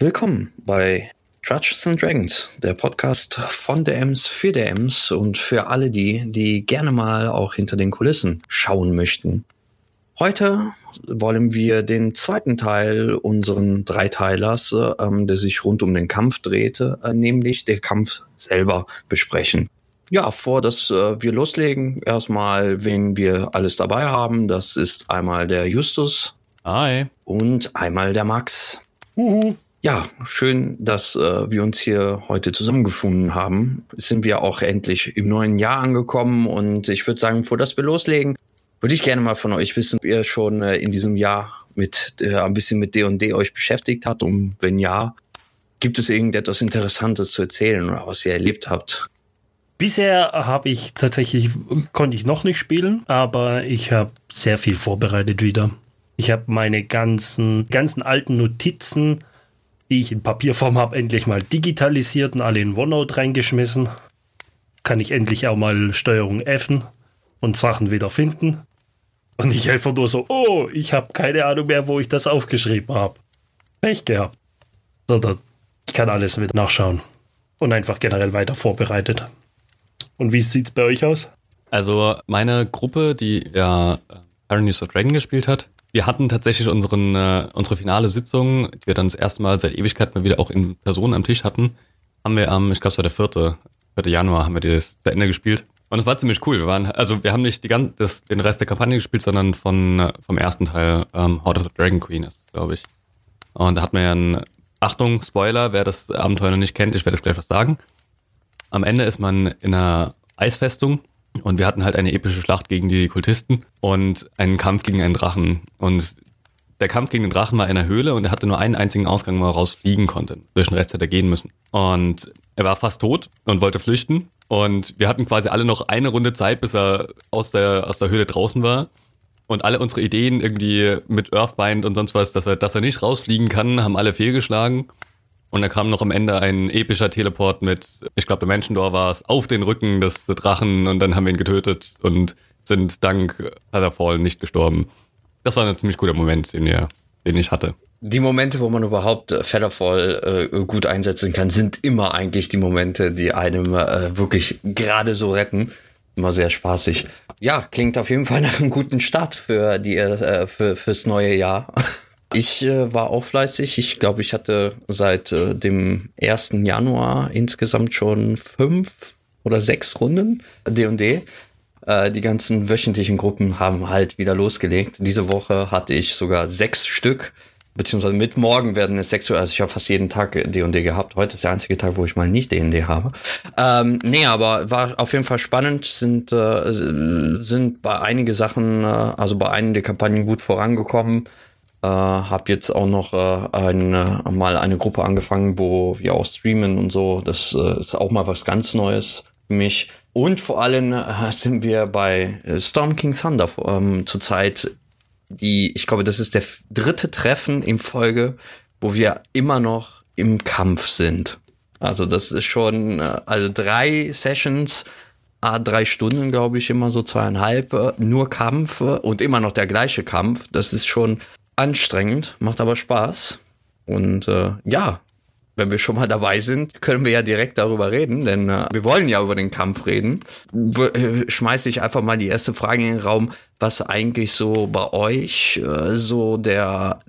Willkommen bei Trudges and Dragons, der Podcast von DMs für DMs und für alle die, die gerne mal auch hinter den Kulissen schauen möchten. Heute wollen wir den zweiten Teil unseren Dreiteilers, ähm, der sich rund um den Kampf drehte, äh, nämlich der Kampf selber besprechen. Ja, vor dass äh, wir loslegen, erstmal, wen wir alles dabei haben. Das ist einmal der Justus. Hi. Und einmal der Max. Uhu. Ja, schön, dass äh, wir uns hier heute zusammengefunden haben. Sind wir auch endlich im neuen Jahr angekommen und ich würde sagen, bevor das wir loslegen, würde ich gerne mal von euch wissen, ob ihr schon äh, in diesem Jahr mit äh, ein bisschen mit D&D euch beschäftigt habt und wenn ja, gibt es irgendetwas Interessantes zu erzählen oder was ihr erlebt habt? Bisher habe ich tatsächlich, konnte ich noch nicht spielen, aber ich habe sehr viel vorbereitet wieder. Ich habe meine ganzen, ganzen alten Notizen die ich in Papierform habe, endlich mal digitalisiert und alle in OneNote reingeschmissen. Kann ich endlich auch mal Steuerung F und Sachen wieder finden. Und ich einfach nur so, oh, ich habe keine Ahnung mehr, wo ich das aufgeschrieben habe. Pech gehabt. Sondern ich kann alles wieder nachschauen. Und einfach generell weiter vorbereitet. Und wie sieht es bei euch aus? Also meine Gruppe, die ja Iron News of Dragon gespielt hat, wir hatten tatsächlich unseren, äh, unsere finale Sitzung, die wir dann das erste Mal seit Ewigkeit mal wieder auch in Person am Tisch hatten, haben wir am, ich glaube es war der vierte, vierte Januar, haben wir das zu Ende gespielt. Und es war ziemlich cool. Wir waren, also wir haben nicht die ganze, das, den Rest der Kampagne gespielt, sondern von, äh, vom ersten Teil, ähm, Heart of the Dragon Queen ist, glaube ich. Und da hat man ja ein, Achtung, Spoiler, wer das Abenteuer noch nicht kennt, ich werde jetzt gleich was sagen. Am Ende ist man in einer Eisfestung und wir hatten halt eine epische Schlacht gegen die Kultisten und einen Kampf gegen einen Drachen. Und der Kampf gegen den Drachen war in einer Höhle und er hatte nur einen einzigen Ausgang, wo er rausfliegen konnte. Durch den Rest hätte er gehen müssen. Und er war fast tot und wollte flüchten. Und wir hatten quasi alle noch eine Runde Zeit, bis er aus der, aus der Höhle draußen war. Und alle unsere Ideen irgendwie mit Earthbind und sonst was, dass er, dass er nicht rausfliegen kann, haben alle fehlgeschlagen. Und da kam noch am Ende ein epischer Teleport mit, ich glaube, der Menschendor war es, auf den Rücken des Drachen und dann haben wir ihn getötet und sind dank Featherfall nicht gestorben. Das war ein ziemlich guter Moment, den, wir, den ich hatte. Die Momente, wo man überhaupt Featherfall äh, gut einsetzen kann, sind immer eigentlich die Momente, die einem äh, wirklich gerade so retten. Immer sehr spaßig. Ja, klingt auf jeden Fall nach einem guten Start für die äh, für, fürs neue Jahr. Ich äh, war auch fleißig. Ich glaube, ich hatte seit äh, dem 1. Januar insgesamt schon fünf oder sechs Runden D&D. Äh, die ganzen wöchentlichen Gruppen haben halt wieder losgelegt. Diese Woche hatte ich sogar sechs Stück, beziehungsweise mit morgen werden es sechs, also ich habe fast jeden Tag D&D gehabt. Heute ist der einzige Tag, wo ich mal nicht D&D habe. Ähm, nee, aber war auf jeden Fall spannend, sind, äh, sind bei einige Sachen, äh, also bei einigen der Kampagnen gut vorangekommen. Äh, habe jetzt auch noch äh, eine, mal eine Gruppe angefangen, wo wir auch streamen und so. Das äh, ist auch mal was ganz Neues für mich. Und vor allem äh, sind wir bei Storm King Thunder ähm, zurzeit die, ich glaube, das ist der dritte Treffen in Folge, wo wir immer noch im Kampf sind. Also das ist schon, äh, also drei Sessions, drei Stunden, glaube ich, immer so zweieinhalb, äh, nur Kampf und immer noch der gleiche Kampf. Das ist schon anstrengend, macht aber Spaß. Und äh, ja, wenn wir schon mal dabei sind, können wir ja direkt darüber reden, denn äh, wir wollen ja über den Kampf reden. Äh, schmeiße ich einfach mal die erste Frage in den Raum, was eigentlich so bei euch äh, so der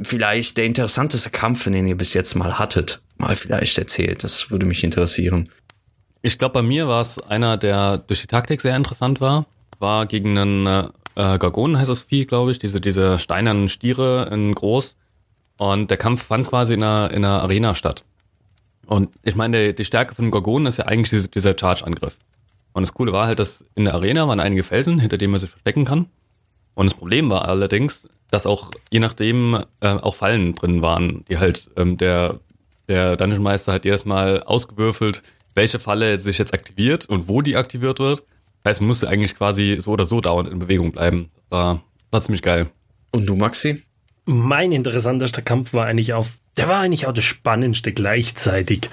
vielleicht der interessanteste Kampf, den ihr bis jetzt mal hattet, mal vielleicht erzählt. Das würde mich interessieren. Ich glaube, bei mir war es einer, der durch die Taktik sehr interessant war. War gegen einen äh, Gorgonen heißt das Vieh, glaube ich, diese, diese steinernen Stiere in groß. Und der Kampf fand quasi in einer, in einer Arena statt. Und ich meine, die Stärke von Gorgonen ist ja eigentlich diese, dieser Charge-Angriff. Und das Coole war halt, dass in der Arena waren einige Felsen, hinter denen man sich verstecken kann. Und das Problem war allerdings, dass auch je nachdem äh, auch Fallen drin waren, die halt ähm, der, der Dungeon Meister hat jedes Mal ausgewürfelt, welche Falle sich jetzt aktiviert und wo die aktiviert wird. Das heißt, man musste eigentlich quasi so oder so dauernd in Bewegung bleiben. War, war ziemlich geil. Und du, Maxi? Mein interessantester Kampf war eigentlich auf, der war eigentlich auch das spannendste gleichzeitig.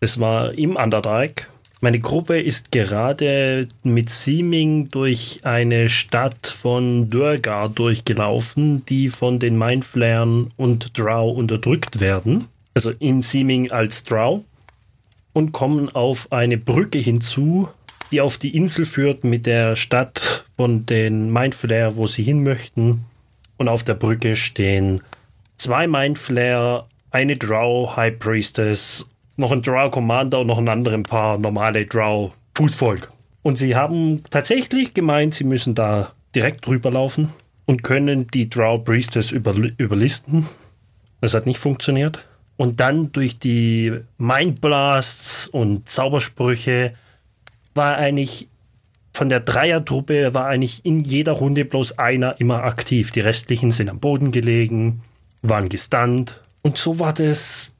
Es war im Underdark. Meine Gruppe ist gerade mit Seeming durch eine Stadt von Durgar durchgelaufen, die von den Mindflayern und Drow unterdrückt werden. also im Seeming als Drow und kommen auf eine Brücke hinzu, die auf die Insel führt mit der Stadt von den Mindflayer, wo sie hin möchten. Und auf der Brücke stehen zwei Mindflayer, eine Drow High Priestess, noch ein Drow Commander und noch ein anderes Paar normale Drow Fußvolk. Und sie haben tatsächlich gemeint, sie müssen da direkt drüber laufen und können die Drow Priestess über, überlisten. Das hat nicht funktioniert. Und dann durch die Mindblasts und Zaubersprüche war eigentlich von der Dreiertruppe war eigentlich in jeder Runde bloß einer immer aktiv. Die restlichen sind am Boden gelegen, waren gestunt. Und so war das.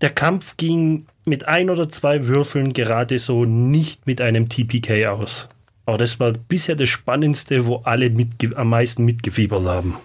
Der Kampf ging mit ein oder zwei Würfeln gerade so nicht mit einem TPK aus. Aber das war bisher das Spannendste, wo alle am meisten mitgefiebert haben.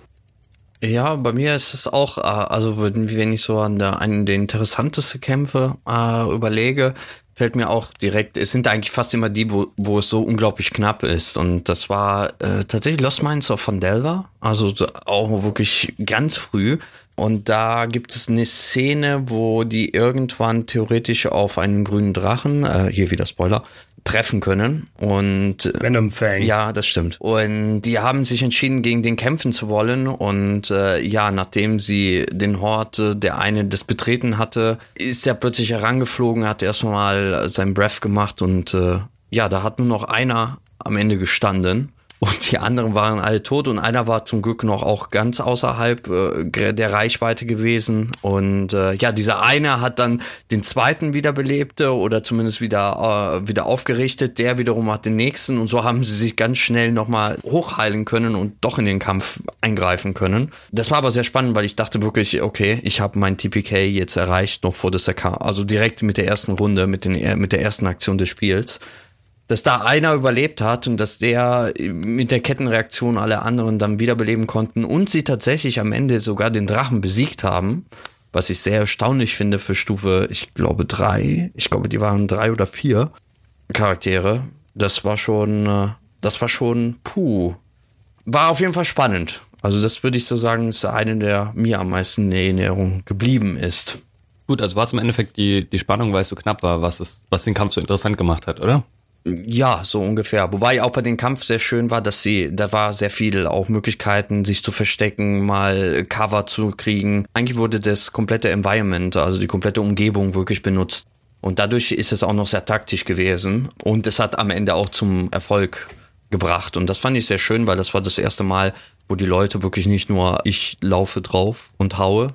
Ja, bei mir ist es auch, äh, also wenn ich so an der, einen der interessantesten Kämpfe äh, überlege, fällt mir auch direkt, es sind eigentlich fast immer die, wo, wo es so unglaublich knapp ist. Und das war äh, tatsächlich Lost Mines of Fandelva, also so auch wirklich ganz früh. Und da gibt es eine Szene, wo die irgendwann theoretisch auf einen grünen Drachen, äh, hier wieder Spoiler, treffen können. Und äh, Venom Fang. Ja, das stimmt. Und die haben sich entschieden, gegen den kämpfen zu wollen. Und äh, ja, nachdem sie den Hort, äh, der eine das betreten hatte, ist er plötzlich herangeflogen, hat erstmal sein Breath gemacht und äh, ja, da hat nur noch einer am Ende gestanden und die anderen waren alle tot und einer war zum Glück noch auch ganz außerhalb äh, der Reichweite gewesen. Und äh, ja, dieser eine hat dann den zweiten wiederbelebte oder zumindest wieder äh, wieder aufgerichtet, der wiederum hat den nächsten. Und so haben sie sich ganz schnell nochmal hochheilen können und doch in den Kampf eingreifen können. Das war aber sehr spannend, weil ich dachte wirklich, okay, ich habe mein TPK jetzt erreicht noch vor der Kampf, also direkt mit der ersten Runde, mit, den, mit der ersten Aktion des Spiels dass da einer überlebt hat und dass der mit der Kettenreaktion alle anderen dann wiederbeleben konnten und sie tatsächlich am Ende sogar den Drachen besiegt haben, was ich sehr erstaunlich finde für Stufe, ich glaube drei, ich glaube die waren drei oder vier Charaktere. Das war schon, äh, das war schon, puh, war auf jeden Fall spannend. Also das würde ich so sagen, ist eine der mir am meisten in Erinnerung geblieben ist. Gut, also war es im Endeffekt die, die Spannung, weil es so knapp war, was, es, was den Kampf so interessant gemacht hat, oder? Ja, so ungefähr. Wobei auch bei dem Kampf sehr schön war, dass sie, da war sehr viel auch Möglichkeiten, sich zu verstecken, mal Cover zu kriegen. Eigentlich wurde das komplette Environment, also die komplette Umgebung wirklich benutzt. Und dadurch ist es auch noch sehr taktisch gewesen. Und es hat am Ende auch zum Erfolg gebracht. Und das fand ich sehr schön, weil das war das erste Mal, wo die Leute wirklich nicht nur ich laufe drauf und haue,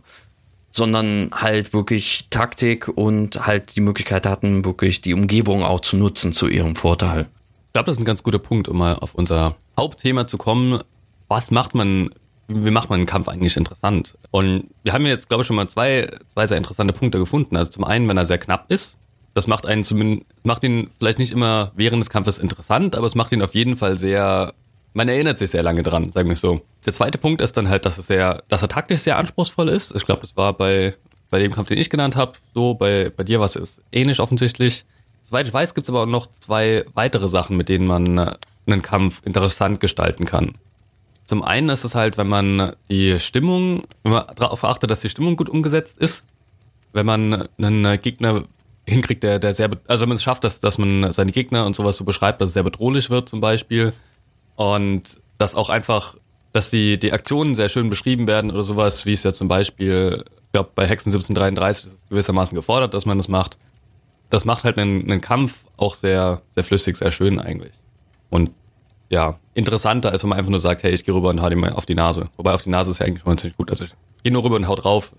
sondern halt wirklich Taktik und halt die Möglichkeit hatten, wirklich die Umgebung auch zu nutzen zu ihrem Vorteil. Ich glaube, das ist ein ganz guter Punkt, um mal auf unser Hauptthema zu kommen. Was macht man, wie macht man einen Kampf eigentlich interessant? Und wir haben jetzt, glaube ich, schon mal zwei, zwei sehr interessante Punkte gefunden. Also zum einen, wenn er sehr knapp ist, das macht einen zumindest, macht ihn vielleicht nicht immer während des Kampfes interessant, aber es macht ihn auf jeden Fall sehr man erinnert sich sehr lange dran, sagen wir so. Der zweite Punkt ist dann halt, dass es sehr, dass er taktisch sehr anspruchsvoll ist. Ich glaube, das war bei, bei dem Kampf, den ich genannt habe, so, bei, bei dir war es ähnlich offensichtlich. Soweit ich weiß, gibt es aber auch noch zwei weitere Sachen, mit denen man äh, einen Kampf interessant gestalten kann. Zum einen ist es halt, wenn man die Stimmung, wenn man darauf achtet, dass die Stimmung gut umgesetzt ist, wenn man einen Gegner hinkriegt, der, der sehr, also wenn man es schafft, dass, dass man seine Gegner und sowas so beschreibt, dass es sehr bedrohlich wird zum Beispiel, und dass auch einfach, dass die, die Aktionen sehr schön beschrieben werden oder sowas, wie es ja zum Beispiel, ich glaube, bei Hexen 1733 ist es gewissermaßen gefordert, dass man das macht. Das macht halt einen, einen Kampf auch sehr, sehr flüssig, sehr schön eigentlich. Und ja, interessanter, als wenn man einfach nur sagt, hey, ich gehe rüber und hau dir mal auf die Nase. Wobei auf die Nase ist ja eigentlich schon ziemlich gut. Also ich gehe nur rüber und hau drauf.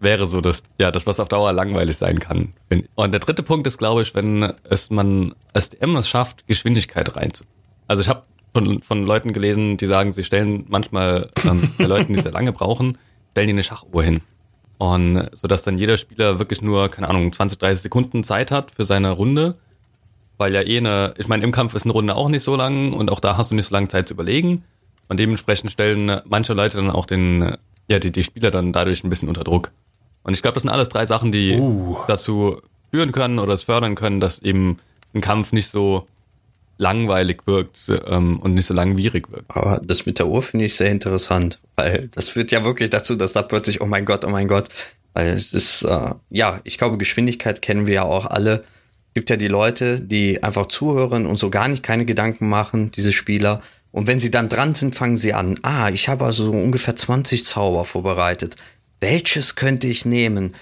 Wäre so das, ja, das, was auf Dauer langweilig sein kann. Und der dritte Punkt ist, glaube ich, wenn es man als DM es schafft, Geschwindigkeit reinzubringen. Also ich habe von, von Leuten gelesen, die sagen, sie stellen manchmal ähm, bei Leuten, die sehr lange brauchen, stellen die eine Schachuhr hin. Und so dass dann jeder Spieler wirklich nur, keine Ahnung, 20, 30 Sekunden Zeit hat für seine Runde. Weil ja eh eine, ich meine, im Kampf ist eine Runde auch nicht so lang und auch da hast du nicht so lange Zeit zu überlegen. Und dementsprechend stellen manche Leute dann auch den, ja, die, die Spieler dann dadurch ein bisschen unter Druck. Und ich glaube, das sind alles drei Sachen, die uh. dazu führen können oder es fördern können, dass eben ein Kampf nicht so langweilig wirkt ähm, und nicht so langwierig wirkt. Aber das mit der Uhr finde ich sehr interessant, weil das führt ja wirklich dazu, dass da plötzlich, oh mein Gott, oh mein Gott, Weil es ist, äh, ja, ich glaube, Geschwindigkeit kennen wir ja auch alle. Es gibt ja die Leute, die einfach zuhören und so gar nicht keine Gedanken machen, diese Spieler. Und wenn sie dann dran sind, fangen sie an. Ah, ich habe also ungefähr 20 Zauber vorbereitet. Welches könnte ich nehmen?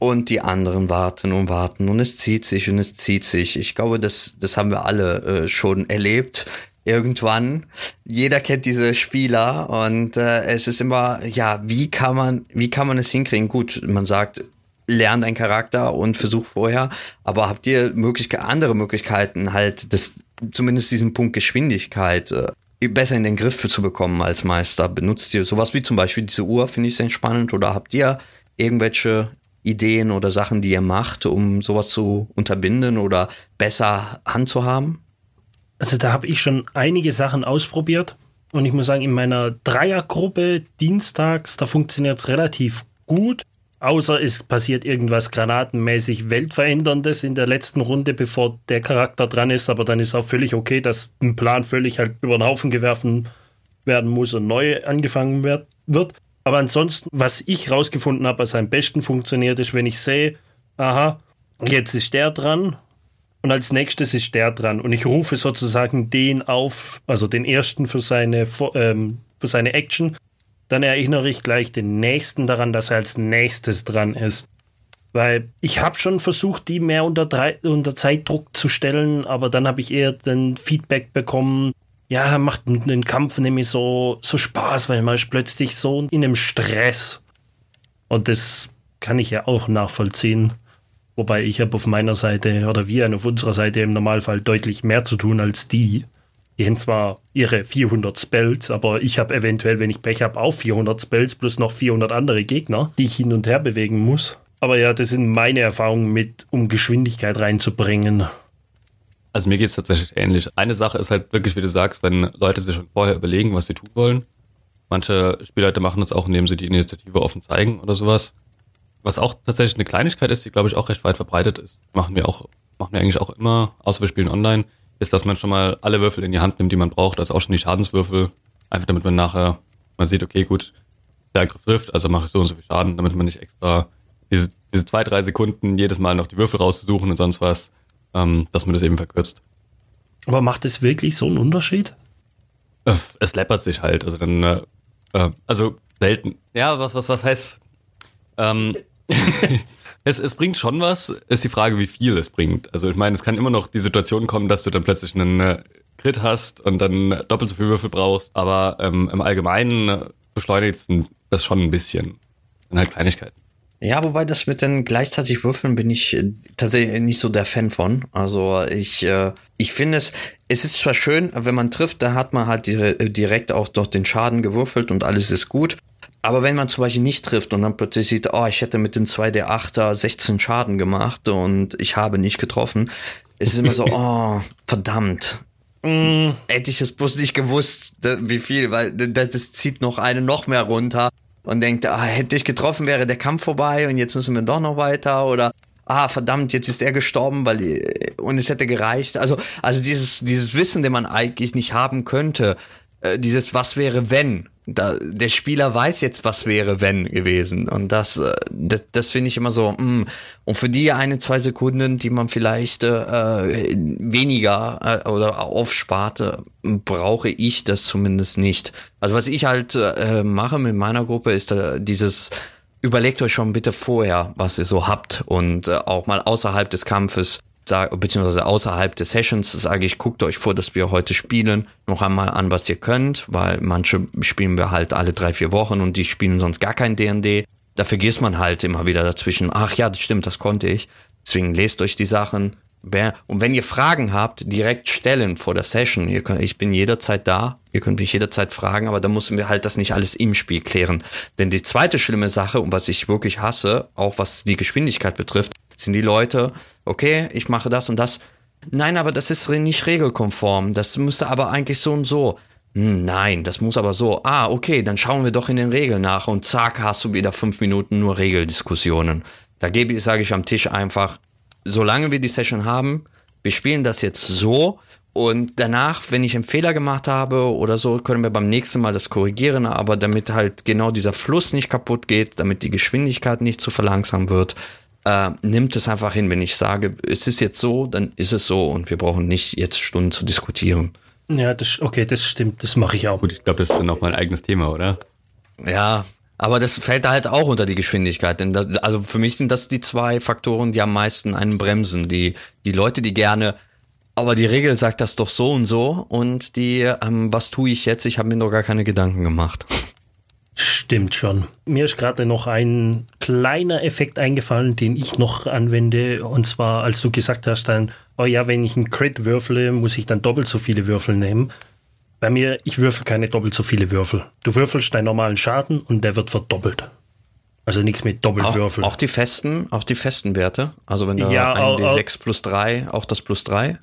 Und die anderen warten und warten und es zieht sich und es zieht sich. Ich glaube, das, das haben wir alle äh, schon erlebt. Irgendwann. Jeder kennt diese Spieler und äh, es ist immer, ja, wie kann man, wie kann man es hinkriegen? Gut, man sagt, lernt ein Charakter und versucht vorher, aber habt ihr Möglichkeit, andere Möglichkeiten halt, das, zumindest diesen Punkt Geschwindigkeit äh, besser in den Griff zu bekommen als Meister? Benutzt ihr sowas wie zum Beispiel diese Uhr, finde ich sehr spannend, oder habt ihr irgendwelche Ideen oder Sachen, die ihr macht, um sowas zu unterbinden oder besser handzuhaben? Also da habe ich schon einige Sachen ausprobiert und ich muss sagen, in meiner Dreiergruppe dienstags, da funktioniert es relativ gut. Außer es passiert irgendwas granatenmäßig Weltveränderndes in der letzten Runde, bevor der Charakter dran ist. Aber dann ist auch völlig okay, dass ein Plan völlig halt über den Haufen geworfen werden muss und neu angefangen wird. Aber ansonsten, was ich rausgefunden habe, was am besten funktioniert, ist, wenn ich sehe, aha, jetzt ist der dran und als nächstes ist der dran und ich rufe sozusagen den auf, also den ersten für seine, ähm, für seine Action, dann erinnere ich gleich den nächsten daran, dass er als nächstes dran ist. Weil ich habe schon versucht, die mehr unter, unter Zeitdruck zu stellen, aber dann habe ich eher den Feedback bekommen, ja, macht einen Kampf nämlich so, so Spaß, weil man ist plötzlich so in einem Stress. Und das kann ich ja auch nachvollziehen. Wobei ich habe auf meiner Seite oder wir auf unserer Seite im Normalfall deutlich mehr zu tun als die. Die haben zwar ihre 400 Spells, aber ich habe eventuell, wenn ich Pech habe, auch 400 Spells plus noch 400 andere Gegner, die ich hin und her bewegen muss. Aber ja, das sind meine Erfahrungen mit, um Geschwindigkeit reinzubringen. Also mir geht es tatsächlich ähnlich. Eine Sache ist halt wirklich, wie du sagst, wenn Leute sich schon vorher überlegen, was sie tun wollen. Manche Spielleute machen das auch, indem sie die Initiative offen zeigen oder sowas. Was auch tatsächlich eine Kleinigkeit ist, die glaube ich auch recht weit verbreitet ist. Machen wir auch, machen wir eigentlich auch immer, außer wir spielen online, ist, dass man schon mal alle Würfel in die Hand nimmt, die man braucht, also auch schon die Schadenswürfel. Einfach damit man nachher, man sieht, okay, gut, der Angriff trifft, also mache ich so und so viel Schaden, damit man nicht extra diese, diese zwei, drei Sekunden jedes Mal noch die Würfel rauszusuchen und sonst was ähm, dass man das eben verkürzt. Aber macht es wirklich so einen Unterschied? Äh, es läppert sich halt, also dann, äh, äh, also selten. Ja, was, was, was heißt? Ähm, es, es bringt schon was, ist die Frage, wie viel es bringt. Also ich meine, es kann immer noch die Situation kommen, dass du dann plötzlich einen äh, Crit hast und dann doppelt so viel Würfel brauchst, aber ähm, im Allgemeinen beschleunigt das schon ein bisschen. Dann halt Kleinigkeiten. Ja, wobei das mit den gleichzeitig Würfeln bin ich äh, tatsächlich nicht so der Fan von. Also ich, äh, ich finde es, es ist zwar schön, wenn man trifft, da hat man halt direkt auch doch den Schaden gewürfelt und alles ist gut. Aber wenn man zum Beispiel nicht trifft und dann plötzlich sieht, oh, ich hätte mit den 2D8er 16 Schaden gemacht und ich habe nicht getroffen, es ist immer so, oh, verdammt. Mm. Hätte ich es bloß nicht gewusst, wie viel, weil das zieht noch eine noch mehr runter und denkt, ah, hätte ich getroffen, wäre der Kampf vorbei und jetzt müssen wir doch noch weiter oder ah, verdammt, jetzt ist er gestorben, weil und es hätte gereicht. Also, also dieses, dieses Wissen, den man eigentlich nicht haben könnte, äh, dieses Was wäre wenn, da, der Spieler weiß jetzt, was wäre, wenn gewesen. Und das, äh, das, das finde ich immer so, mh. Mm. und für die eine, zwei Sekunden, die man vielleicht äh, weniger äh, oder aufspart, äh, brauche ich das zumindest nicht. Also was ich halt äh, mache mit meiner Gruppe, ist äh, dieses überlegt euch schon bitte vorher, was ihr so habt und äh, auch mal außerhalb des Kampfes sage, beziehungsweise außerhalb des Sessions sage ich, guckt euch vor, dass wir heute spielen, noch einmal an, was ihr könnt, weil manche spielen wir halt alle drei, vier Wochen und die spielen sonst gar kein D&D. Da vergisst man halt immer wieder dazwischen, ach ja, das stimmt, das konnte ich. Deswegen lest euch die Sachen. Und wenn ihr Fragen habt, direkt stellen vor der Session. Ihr könnt, ich bin jederzeit da. Ihr könnt mich jederzeit fragen, aber da müssen wir halt das nicht alles im Spiel klären. Denn die zweite schlimme Sache, und was ich wirklich hasse, auch was die Geschwindigkeit betrifft, sind die Leute, okay, ich mache das und das. Nein, aber das ist nicht regelkonform. Das müsste aber eigentlich so und so. Hm, nein, das muss aber so. Ah, okay, dann schauen wir doch in den Regeln nach und zack, hast du wieder fünf Minuten nur Regeldiskussionen. Da gebe, sage ich am Tisch einfach, solange wir die Session haben, wir spielen das jetzt so Und danach, wenn ich einen Fehler gemacht habe oder so, können wir beim nächsten Mal das korrigieren, aber damit halt genau dieser Fluss nicht kaputt geht, damit die Geschwindigkeit nicht zu verlangsamt wird, äh, nimmt es einfach hin. Wenn ich sage, es ist jetzt so, dann ist es so und wir brauchen nicht jetzt Stunden zu diskutieren. Ja, das, okay, das stimmt, das mache ich auch. Gut, ich glaube, das ist dann noch mal ein eigenes Thema, oder? Ja, aber das fällt da halt auch unter die Geschwindigkeit. Denn das, also für mich sind das die zwei Faktoren, die am meisten einen bremsen. Die, die Leute, die gerne, aber die Regel sagt das doch so und so. Und die, ähm, was tue ich jetzt? Ich habe mir noch gar keine Gedanken gemacht. Stimmt schon. Mir ist gerade noch ein kleiner Effekt eingefallen, den ich noch anwende. Und zwar, als du gesagt hast, dann, oh ja, wenn ich einen Crit würfle, muss ich dann doppelt so viele Würfel nehmen. Bei mir, ich würfel keine doppelt so viele Würfel. Du würfelst deinen normalen Schaden und der wird verdoppelt. Also nichts mit Doppelwürfeln. Auch, auch die festen, auch die festen Werte. Also wenn du Ja, ein au- au- D6 plus 3, auch das plus 3.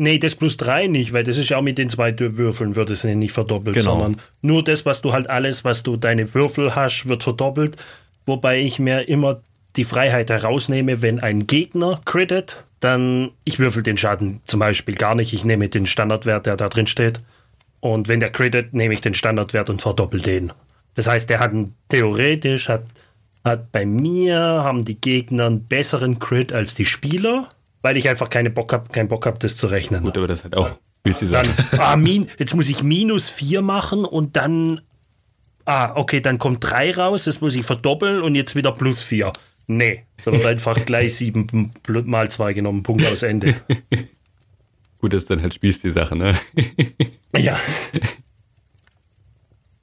Nee, das plus drei nicht, weil das ist ja auch mit den zwei Würfeln wird es nicht verdoppelt, Genau. sondern nur das, was du halt alles, was du deine Würfel hast, wird verdoppelt. Wobei ich mir immer die Freiheit herausnehme, wenn ein Gegner crittet, dann ich würfel den Schaden zum Beispiel gar nicht. Ich nehme den Standardwert, der da drin steht. Und wenn der crittet, nehme ich den Standardwert und verdoppel den. Das heißt, der hat einen, theoretisch hat, hat bei mir haben die Gegner einen besseren Crit als die Spieler, weil ich einfach keine Bock hab, keinen Bock habe, das zu rechnen. Gut, aber das halt auch, wie sie Dann, sagen. ah, min, jetzt muss ich minus 4 machen und dann, ah, okay, dann kommt 3 raus, das muss ich verdoppeln und jetzt wieder plus 4. Nee, da wird einfach gleich 7 mal 2 genommen, Punkt aus Ende. Gut, das ist dann halt Spieß die Sache, ne? Ja,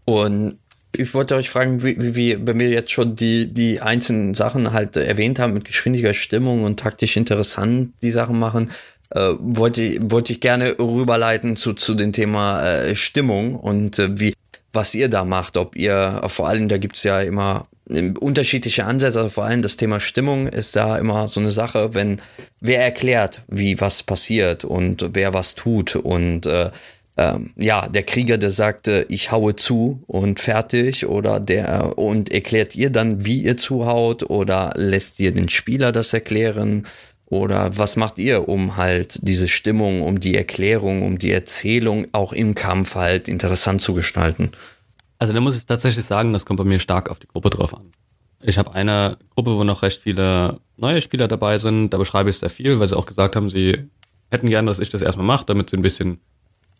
Und ich wollte euch fragen, wie, wie, wenn wir jetzt schon die, die einzelnen Sachen halt erwähnt haben, mit Geschwindigkeit, Stimmung und taktisch interessant die Sachen machen, äh, wollte, wollte ich gerne rüberleiten zu, zu dem Thema äh, Stimmung und äh, wie, was ihr da macht, ob ihr, vor allem, da gibt's ja immer äh, unterschiedliche Ansätze, also vor allem das Thema Stimmung ist da immer so eine Sache, wenn wer erklärt, wie was passiert und wer was tut und äh, ähm, ja, der Krieger, der sagte, ich haue zu und fertig, oder der und erklärt ihr dann, wie ihr zuhaut, oder lässt ihr den Spieler das erklären, oder was macht ihr, um halt diese Stimmung, um die Erklärung, um die Erzählung auch im Kampf halt interessant zu gestalten? Also da muss ich tatsächlich sagen, das kommt bei mir stark auf die Gruppe drauf an. Ich habe eine Gruppe, wo noch recht viele neue Spieler dabei sind. Da beschreibe ich sehr viel, weil sie auch gesagt haben, sie hätten gerne, dass ich das erstmal mache, damit sie ein bisschen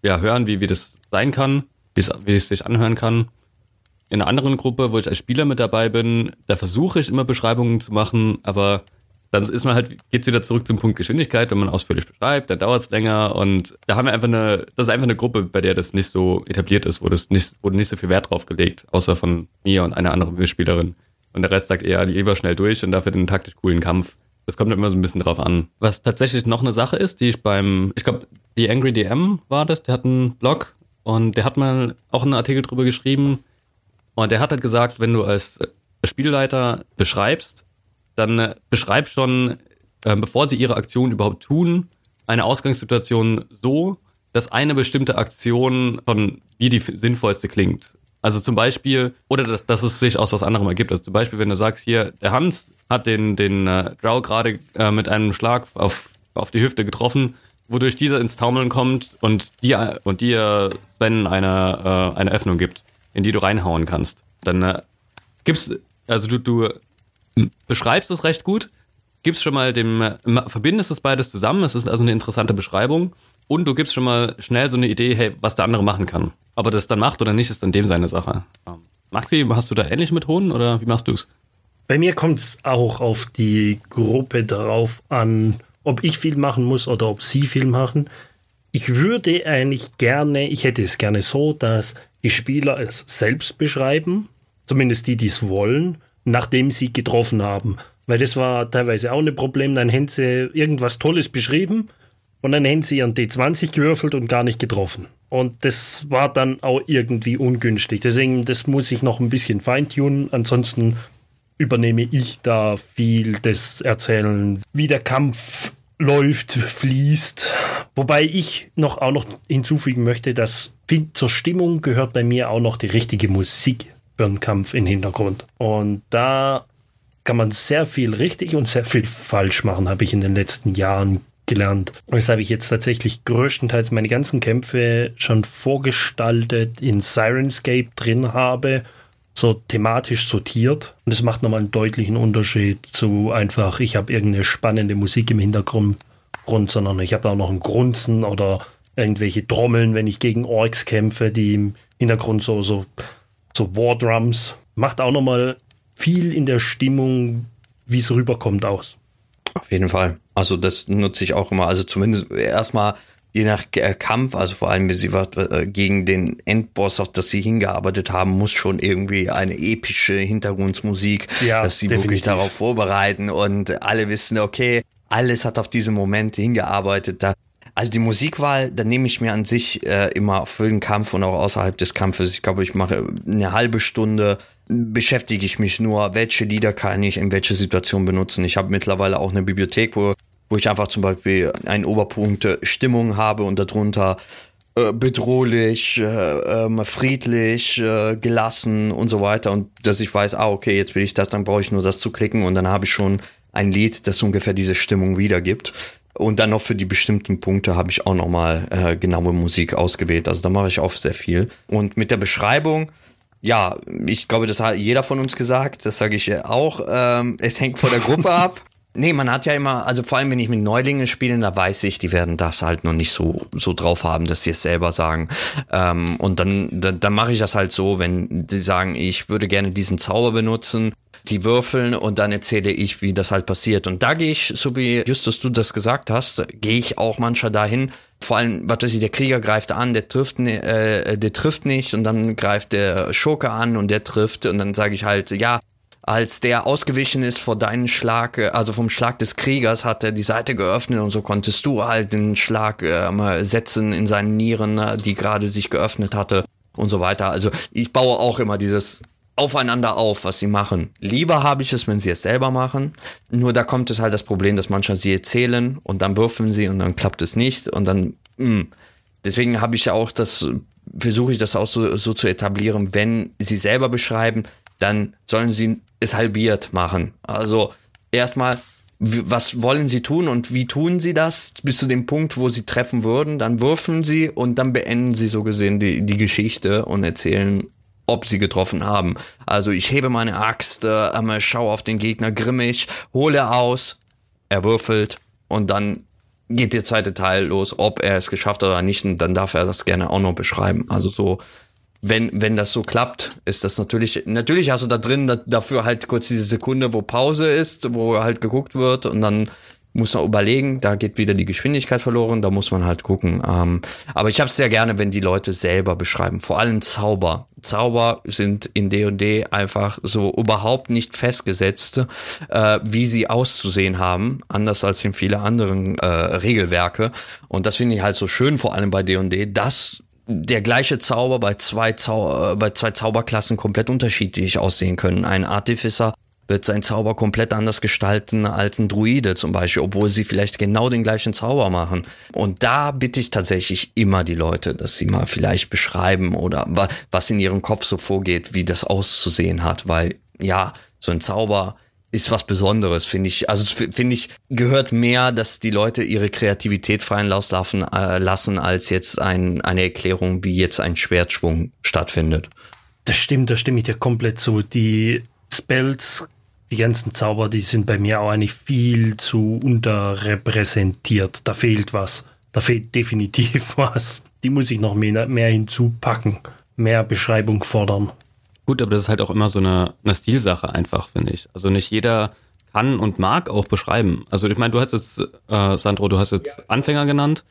ja, hören, wie, wie das sein kann, wie es, es sich anhören kann. In einer anderen Gruppe, wo ich als Spieler mit dabei bin, da versuche ich immer Beschreibungen zu machen, aber dann ist man halt, geht's wieder zurück zum Punkt Geschwindigkeit, wenn man ausführlich beschreibt, dann dauert's länger und da haben wir einfach eine, das ist einfach eine Gruppe, bei der das nicht so etabliert ist, wo das nicht, wurde nicht so viel Wert drauf gelegt, außer von mir und einer anderen Mitspielerin. Und der Rest sagt eher lieber schnell durch und dafür den taktisch coolen Kampf. Das kommt immer so ein bisschen drauf an. Was tatsächlich noch eine Sache ist, die ich beim, ich glaube, die Angry DM war das, der hat einen Blog und der hat mal auch einen Artikel drüber geschrieben und der hat halt gesagt, wenn du als äh, Spielleiter beschreibst, dann äh, beschreib schon, äh, bevor sie ihre Aktion überhaupt tun, eine Ausgangssituation so, dass eine bestimmte Aktion von wie die sinnvollste klingt. Also zum Beispiel, oder dass, dass es sich aus was anderem ergibt. Also zum Beispiel, wenn du sagst, hier, der Hans hat den, den äh, Drow gerade äh, mit einem Schlag auf, auf die Hüfte getroffen, wodurch dieser ins Taumeln kommt und dir, und dir Sven eine, äh, eine Öffnung gibt, in die du reinhauen kannst. Dann äh, gibst, also du, du beschreibst es recht gut, gibst schon mal dem, verbindest es beides zusammen, es ist also eine interessante Beschreibung und du gibst schon mal schnell so eine Idee, hey, was der andere machen kann. Ob er das dann macht oder nicht, ist dann dem seine Sache. Ähm, Maxi, hast du da ähnlich Methoden oder wie machst du es? bei mir kommt es auch auf die Gruppe darauf an, ob ich viel machen muss oder ob sie viel machen. Ich würde eigentlich gerne, ich hätte es gerne so, dass die Spieler es selbst beschreiben, zumindest die, die es wollen, nachdem sie getroffen haben. Weil das war teilweise auch ein Problem. Dann hätten sie irgendwas Tolles beschrieben und dann hätten sie ihren D20 gewürfelt und gar nicht getroffen. Und das war dann auch irgendwie ungünstig. Deswegen, das muss ich noch ein bisschen feintunen. Ansonsten übernehme ich da viel des Erzählen, wie der Kampf läuft, fließt. Wobei ich noch auch noch hinzufügen möchte, dass zur Stimmung gehört bei mir auch noch die richtige Musik für einen Kampf im Hintergrund. Und da kann man sehr viel richtig und sehr viel falsch machen, habe ich in den letzten Jahren gelernt. Weshalb ich jetzt tatsächlich größtenteils meine ganzen Kämpfe schon vorgestaltet in Sirenscape drin habe, so thematisch sortiert. Und das macht nochmal einen deutlichen Unterschied zu einfach, ich habe irgendeine spannende Musik im Hintergrund, sondern ich habe auch noch ein Grunzen oder irgendwelche Trommeln, wenn ich gegen Orks kämpfe, die im Hintergrund so, so, so War Drums. Macht auch nochmal viel in der Stimmung, wie es rüberkommt, aus. Auf jeden Fall. Also das nutze ich auch immer. Also zumindest erstmal je nach äh, Kampf, also vor allem wenn sie was äh, gegen den Endboss, auf das sie hingearbeitet haben, muss schon irgendwie eine epische Hintergrundmusik, ja, dass sie definitiv. wirklich darauf vorbereiten und alle wissen, okay, alles hat auf diese Momente hingearbeitet. Da also die Musikwahl, da nehme ich mir an sich äh, immer für den Kampf und auch außerhalb des Kampfes. Ich glaube, ich mache eine halbe Stunde, beschäftige ich mich nur, welche Lieder kann ich in welche Situation benutzen. Ich habe mittlerweile auch eine Bibliothek, wo, wo ich einfach zum Beispiel einen Oberpunkt Stimmung habe und darunter äh, bedrohlich, äh, äh, friedlich, äh, gelassen und so weiter. Und dass ich weiß, ah, okay, jetzt will ich das, dann brauche ich nur das zu klicken und dann habe ich schon ein Lied, das ungefähr diese Stimmung wiedergibt. Und dann noch für die bestimmten Punkte habe ich auch nochmal äh, genaue Musik ausgewählt. Also da mache ich auch sehr viel. Und mit der Beschreibung, ja, ich glaube, das hat jeder von uns gesagt, das sage ich auch. Ähm, es hängt von der Gruppe ab. Nee, man hat ja immer, also vor allem wenn ich mit Neulingen spiele, da weiß ich, die werden das halt noch nicht so, so drauf haben, dass sie es selber sagen. Ähm, und dann, dann, dann mache ich das halt so, wenn die sagen, ich würde gerne diesen Zauber benutzen, die würfeln und dann erzähle ich, wie das halt passiert. Und da gehe ich, so wie Justus du das gesagt hast, gehe ich auch manchmal dahin. Vor allem, was weiß ich, der Krieger greift an, der trifft, äh, der trifft nicht und dann greift der Schurke an und der trifft und dann sage ich halt, ja, als der ausgewichen ist vor deinen Schlag, äh, also vom Schlag des Kriegers, hat er die Seite geöffnet und so konntest du halt den Schlag äh, setzen in seinen Nieren, äh, die gerade sich geöffnet hatte und so weiter. Also ich baue auch immer dieses aufeinander auf, was sie machen. Lieber habe ich es, wenn sie es selber machen. Nur da kommt es halt das Problem, dass manchmal sie erzählen und dann würfeln sie und dann klappt es nicht und dann, mh. Hm. Deswegen habe ich ja auch das, versuche ich das auch so, so zu etablieren, wenn sie selber beschreiben, dann sollen sie es halbiert machen. Also erstmal, was wollen sie tun und wie tun sie das bis zu dem Punkt, wo sie treffen würden, dann würfeln sie und dann beenden sie so gesehen die, die Geschichte und erzählen ob sie getroffen haben. Also ich hebe meine Axt, äh, schaue auf den Gegner grimmig, hole aus, er würfelt und dann geht der zweite Teil los, ob er es geschafft hat oder nicht, und dann darf er das gerne auch noch beschreiben. Also so, wenn, wenn das so klappt, ist das natürlich, natürlich hast du da drin da, dafür halt kurz diese Sekunde, wo Pause ist, wo halt geguckt wird und dann muss man überlegen, da geht wieder die Geschwindigkeit verloren, da muss man halt gucken. Ähm, aber ich habe es sehr gerne, wenn die Leute selber beschreiben, vor allem Zauber. Zauber sind in D&D einfach so überhaupt nicht festgesetzt, äh, wie sie auszusehen haben, anders als in viele anderen äh, Regelwerke. Und das finde ich halt so schön, vor allem bei D&D, dass der gleiche Zauber bei zwei, Zau äh, bei zwei Zauberklassen komplett unterschiedlich aussehen können. Ein Artificer wird sein Zauber komplett anders gestalten als ein Druide zum Beispiel, obwohl sie vielleicht genau den gleichen Zauber machen. Und da bitte ich tatsächlich immer die Leute, dass sie mal vielleicht beschreiben oder was in ihrem Kopf so vorgeht, wie das auszusehen hat, weil ja, so ein Zauber ist was Besonderes, finde ich. Also finde ich, gehört mehr, dass die Leute ihre Kreativität freien Lauf lassen, äh, lassen als jetzt ein, eine Erklärung, wie jetzt ein Schwertschwung stattfindet. Das stimmt, da stimme ich dir komplett zu. Die Spells die ganzen Zauber, die sind bei mir auch eigentlich viel zu unterrepräsentiert. Da fehlt was. Da fehlt definitiv was. Die muss ich noch mehr, mehr hinzupacken. Mehr Beschreibung fordern. Gut, aber das ist halt auch immer so eine, eine Stilsache einfach, finde ich. Also nicht jeder kann und mag auch beschreiben. Also ich meine, du hast jetzt, äh, Sandro, du hast jetzt Anfänger genannt.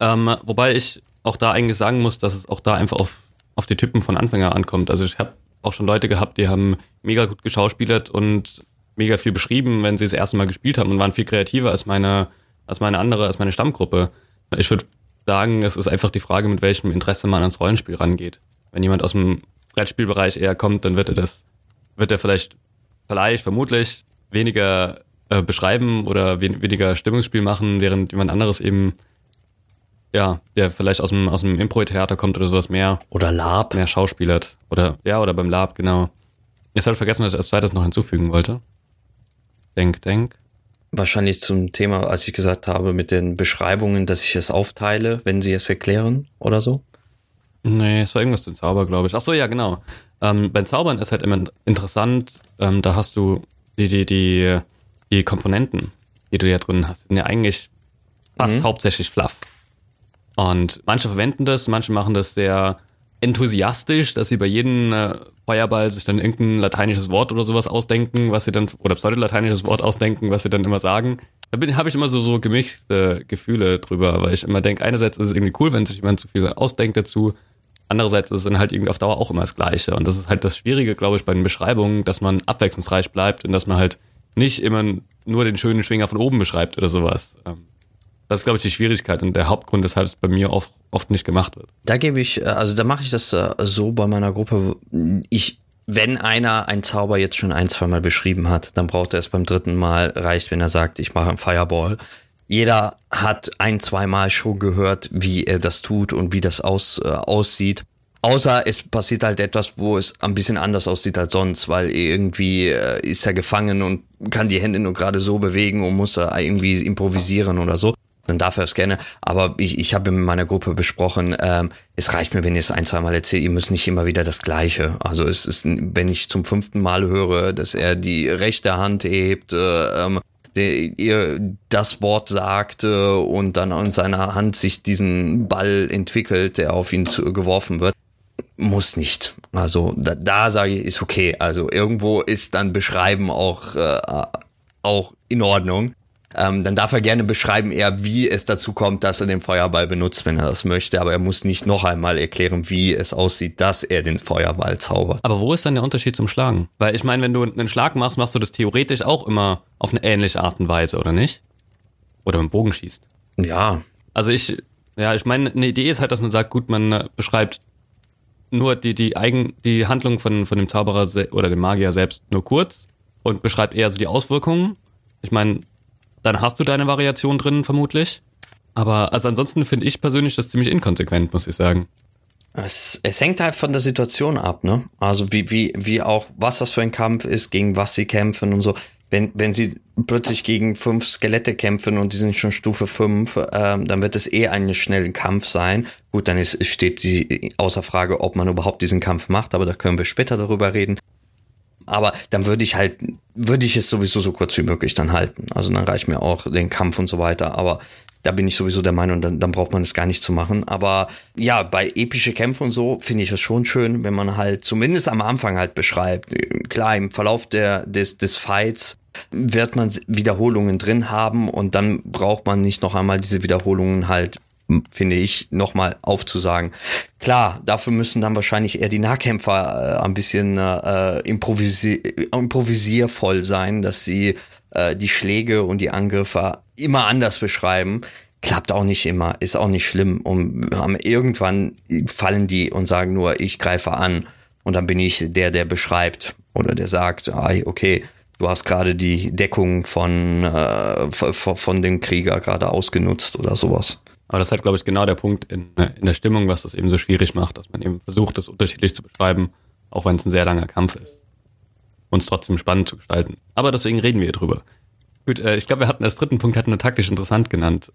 Ähm, wobei ich auch da eigentlich sagen muss, dass es auch da einfach auf, auf die Typen von Anfänger ankommt. Also ich habe auch schon Leute gehabt, die haben mega gut geschauspielert und mega viel beschrieben, wenn sie das erste Mal gespielt haben und waren viel kreativer als meine, als meine andere, als meine Stammgruppe. Ich würde sagen, es ist einfach die Frage, mit welchem Interesse man ans Rollenspiel rangeht. Wenn jemand aus dem Brettspielbereich eher kommt, dann wird er das, wird er vielleicht, vielleicht, vermutlich weniger äh, beschreiben oder wen, weniger Stimmungsspiel machen, während jemand anderes eben ja, der vielleicht aus dem, aus dem Impro-Theater kommt oder sowas mehr. Oder Lab. Mehr schauspielert. Oder, ja, oder beim Lab, genau. Jetzt habe ich vergessen, was ich als zweites noch hinzufügen wollte. Denk, denk. wahrscheinlich zum Thema, als ich gesagt habe, mit den Beschreibungen, dass ich es aufteile, wenn sie es erklären oder so. Nee, es war irgendwas zum Zauber, glaube ich. Ach so, ja, genau. Ähm, beim Zaubern ist halt immer interessant, ähm, da hast du die, die, die, die Komponenten, die du ja drin hast, sind ja eigentlich fast mhm. hauptsächlich Fluff. Und manche verwenden das, manche machen das sehr enthusiastisch, dass sie bei jedem äh, Feuerball sich dann irgendein lateinisches Wort oder sowas ausdenken, was sie dann, oder pseudolateinisches Wort ausdenken, was sie dann immer sagen. Da habe ich immer so, so gemischte Gefühle drüber, weil ich immer denke, einerseits ist es irgendwie cool, wenn sich jemand zu viel ausdenkt dazu, andererseits ist es dann halt irgendwie auf Dauer auch immer das Gleiche. Und das ist halt das Schwierige, glaube ich, bei den Beschreibungen, dass man abwechslungsreich bleibt und dass man halt nicht immer nur den schönen Schwinger von oben beschreibt oder sowas. Ähm, das ist, glaube ich, die Schwierigkeit und der Hauptgrund, weshalb es bei mir oft, oft nicht gemacht wird. Da gebe ich, äh, also da mache ich das äh, so bei meiner Gruppe. Ich, wenn einer einen Zauber jetzt schon ein, zwei Mal beschrieben hat, dann braucht er es beim dritten Mal, reicht, wenn er sagt, ich mache einen Fireball. Jeder hat ein, zwei Mal schon gehört, wie er das tut und wie das aus, äh, aussieht. Außer es passiert halt etwas, wo es ein bisschen anders aussieht als sonst, weil irgendwie äh, ist er gefangen und kann die Hände nur gerade so bewegen und muss da irgendwie improvisieren oder so dann darf er es gerne. Aber ich, ich habe mit meiner Gruppe besprochen, ähm, es reicht mir, wenn ihr es ein, zwei Mal erzählt, ihr müsst nicht immer wieder das Gleiche. Also es ist, wenn ich zum fünften Mal höre, dass er die rechte Hand hebt, äh, ähm, ihr das Wort sagte und dann an seiner Hand sich diesen Ball entwickelt, der auf ihn zu, geworfen wird. Muss nicht. Also da, da sage ich, ist okay. Also irgendwo ist dann Beschreiben auch, äh, auch in Ordnung. Ähm, dann darf er gerne beschreiben, eher wie es dazu kommt, dass er den Feuerball benutzt, wenn er das möchte. Aber er muss nicht noch einmal erklären, wie es aussieht, dass er den Feuerball zaubert. Aber wo ist dann der Unterschied zum Schlagen? Weil ich meine, wenn du einen Schlag machst, machst du das theoretisch auch immer auf eine ähnliche Art und Weise, oder nicht? Oder mit dem Bogen schießt. Ja. Also ich, ja, ich meine, eine Idee ist halt, dass man sagt, gut, man äh, beschreibt nur die, die Eigen, die Handlung von, von dem Zauberer oder dem Magier selbst nur kurz und beschreibt eher so die Auswirkungen. Ich meine, dann hast du deine Variation drin vermutlich. Aber also ansonsten finde ich persönlich das ziemlich inkonsequent, muss ich sagen. Es, es hängt halt von der Situation ab, ne? Also wie, wie, wie auch, was das für ein Kampf ist, gegen was sie kämpfen und so. Wenn, wenn sie plötzlich gegen fünf Skelette kämpfen und die sind schon Stufe fünf, ähm, dann wird es eh einen schnellen Kampf sein. Gut, dann ist, steht die außer Frage, ob man überhaupt diesen Kampf macht, aber da können wir später darüber reden. Aber dann würde ich halt, würde ich es sowieso so kurz wie möglich dann halten. Also dann reicht mir auch den Kampf und so weiter. Aber da bin ich sowieso der Meinung, dann, dann braucht man es gar nicht zu machen. Aber ja, bei epische Kämpfen und so finde ich es schon schön, wenn man halt zumindest am Anfang halt beschreibt. Klar, im Verlauf der, des, des Fights wird man Wiederholungen drin haben und dann braucht man nicht noch einmal diese Wiederholungen halt finde ich, nochmal aufzusagen. Klar, dafür müssen dann wahrscheinlich eher die Nahkämpfer äh, ein bisschen äh, improvisi improvisiervoll sein, dass sie äh, die Schläge und die Angriffe immer anders beschreiben. Klappt auch nicht immer, ist auch nicht schlimm. Und irgendwann fallen die und sagen nur, ich greife an. Und dann bin ich der, der beschreibt oder der sagt, ah, okay, du hast gerade die Deckung von, äh, von dem Krieger gerade ausgenutzt oder sowas. Aber das ist halt, glaube ich, genau der Punkt in, in der Stimmung, was das eben so schwierig macht, dass man eben versucht, das unterschiedlich zu beschreiben, auch wenn es ein sehr langer Kampf ist. Und es trotzdem spannend zu gestalten. Aber deswegen reden wir hier drüber. Gut, äh, ich glaube, wir hatten als dritten Punkt, hatten wir taktisch interessant genannt.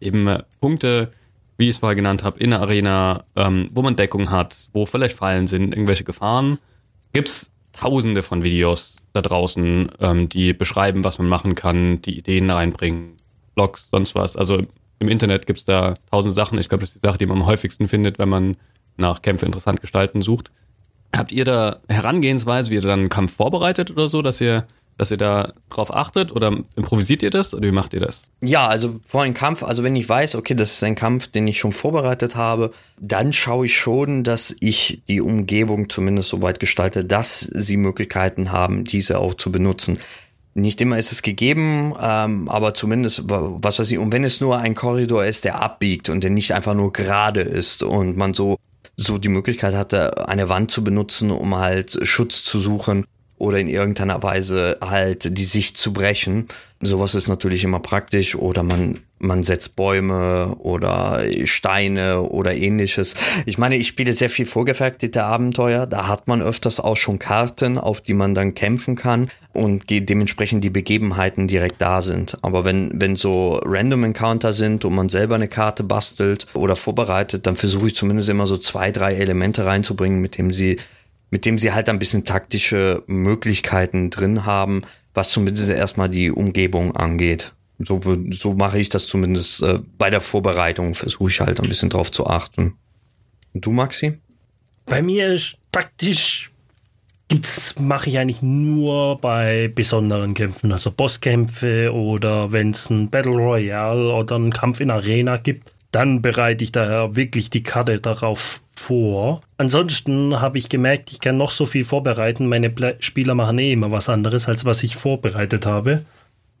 Eben äh, Punkte, wie ich es vorher genannt habe, in der Arena, ähm, wo man Deckung hat, wo vielleicht Fallen sind, irgendwelche Gefahren. Gibt's tausende von Videos da draußen, ähm, die beschreiben, was man machen kann, die Ideen reinbringen, Blogs, sonst was. Also im Internet gibt es da tausend Sachen. Ich glaube, das ist die Sache, die man am häufigsten findet, wenn man nach Kämpfe interessant gestalten sucht. Habt ihr da Herangehensweise, wie ihr dann einen Kampf vorbereitet oder so, dass ihr, dass ihr da drauf achtet oder improvisiert ihr das oder wie macht ihr das? Ja, also vor einem Kampf, also wenn ich weiß, okay, das ist ein Kampf, den ich schon vorbereitet habe, dann schaue ich schon, dass ich die Umgebung zumindest so weit gestalte, dass sie Möglichkeiten haben, diese auch zu benutzen. Nicht immer ist es gegeben, ähm, aber zumindest, was weiß ich, und wenn es nur ein Korridor ist, der abbiegt und der nicht einfach nur gerade ist und man so, so die Möglichkeit hatte, eine Wand zu benutzen, um halt Schutz zu suchen oder in irgendeiner Weise halt die Sicht zu brechen. Sowas ist natürlich immer praktisch oder man man setzt Bäume oder Steine oder ähnliches. Ich meine, ich spiele sehr viel vorgefertigte Abenteuer. Da hat man öfters auch schon Karten, auf die man dann kämpfen kann und dementsprechend die Begebenheiten direkt da sind. Aber wenn, wenn so Random Encounter sind und man selber eine Karte bastelt oder vorbereitet, dann versuche ich zumindest immer so zwei, drei Elemente reinzubringen, mit dem sie mit dem sie halt ein bisschen taktische Möglichkeiten drin haben, was zumindest erstmal die Umgebung angeht. So, so mache ich das zumindest äh, bei der Vorbereitung, versuche ich halt ein bisschen drauf zu achten. Und du, Maxi? Bei mir ist taktisch mache ich eigentlich nur bei besonderen Kämpfen, also Bosskämpfe oder wenn es ein Battle Royale oder einen Kampf in Arena gibt, dann bereite ich daher wirklich die Karte darauf vor. Ansonsten habe ich gemerkt, ich kann noch so viel vorbereiten. Meine Spieler machen eh immer was anderes, als was ich vorbereitet habe.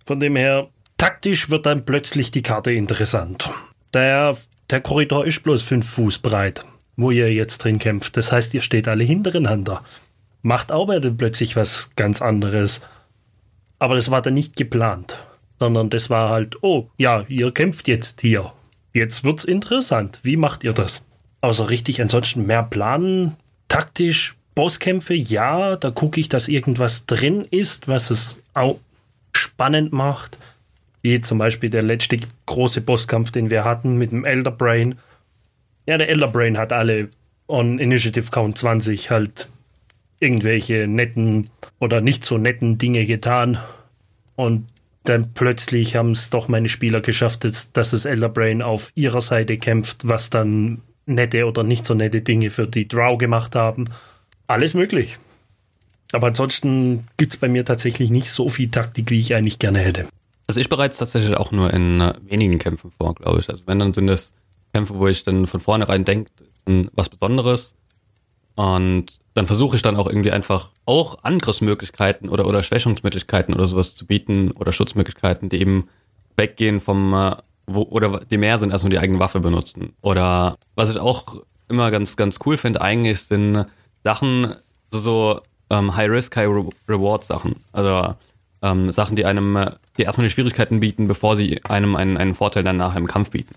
Von dem her, taktisch wird dann plötzlich die Karte interessant. Der, der Korridor ist bloß fünf Fuß breit, wo ihr jetzt drin kämpft. Das heißt, ihr steht alle hintereinander. Macht auch mal plötzlich was ganz anderes. Aber das war dann nicht geplant, sondern das war halt, oh, ja, ihr kämpft jetzt hier. Jetzt wird's interessant. Wie macht ihr das? Außer richtig ansonsten mehr planen, taktisch, Bosskämpfe, ja, da gucke ich, dass irgendwas drin ist, was es auch spannend macht. Wie zum Beispiel der letzte große Bosskampf, den wir hatten mit dem Elder Brain. Ja, der Elder Brain hat alle on Initiative Count 20 halt irgendwelche netten oder nicht so netten Dinge getan. Und dann plötzlich haben es doch meine Spieler geschafft, dass das Elder Brain auf ihrer Seite kämpft, was dann nette oder nicht so nette Dinge für die Drow gemacht haben. Alles möglich. Aber ansonsten gibt es bei mir tatsächlich nicht so viel Taktik, wie ich eigentlich gerne hätte. Also ich bereite tatsächlich auch nur in äh, wenigen Kämpfen vor, glaube ich. Also wenn, dann sind es Kämpfe, wo ich dann von vornherein denke, was Besonderes. Und dann versuche ich dann auch irgendwie einfach auch Angriffsmöglichkeiten oder, oder Schwächungsmöglichkeiten oder sowas zu bieten oder Schutzmöglichkeiten, die eben weggehen vom, äh, wo, oder die mehr sind, als nur die eigene Waffe benutzen. Oder was ich auch immer ganz, ganz cool finde, eigentlich sind Sachen, so, so ähm, High-Risk, High-Reward-Sachen. Also ähm, Sachen, die einem, die erstmal die Schwierigkeiten bieten, bevor sie einem einen, einen Vorteil nachher im Kampf bieten.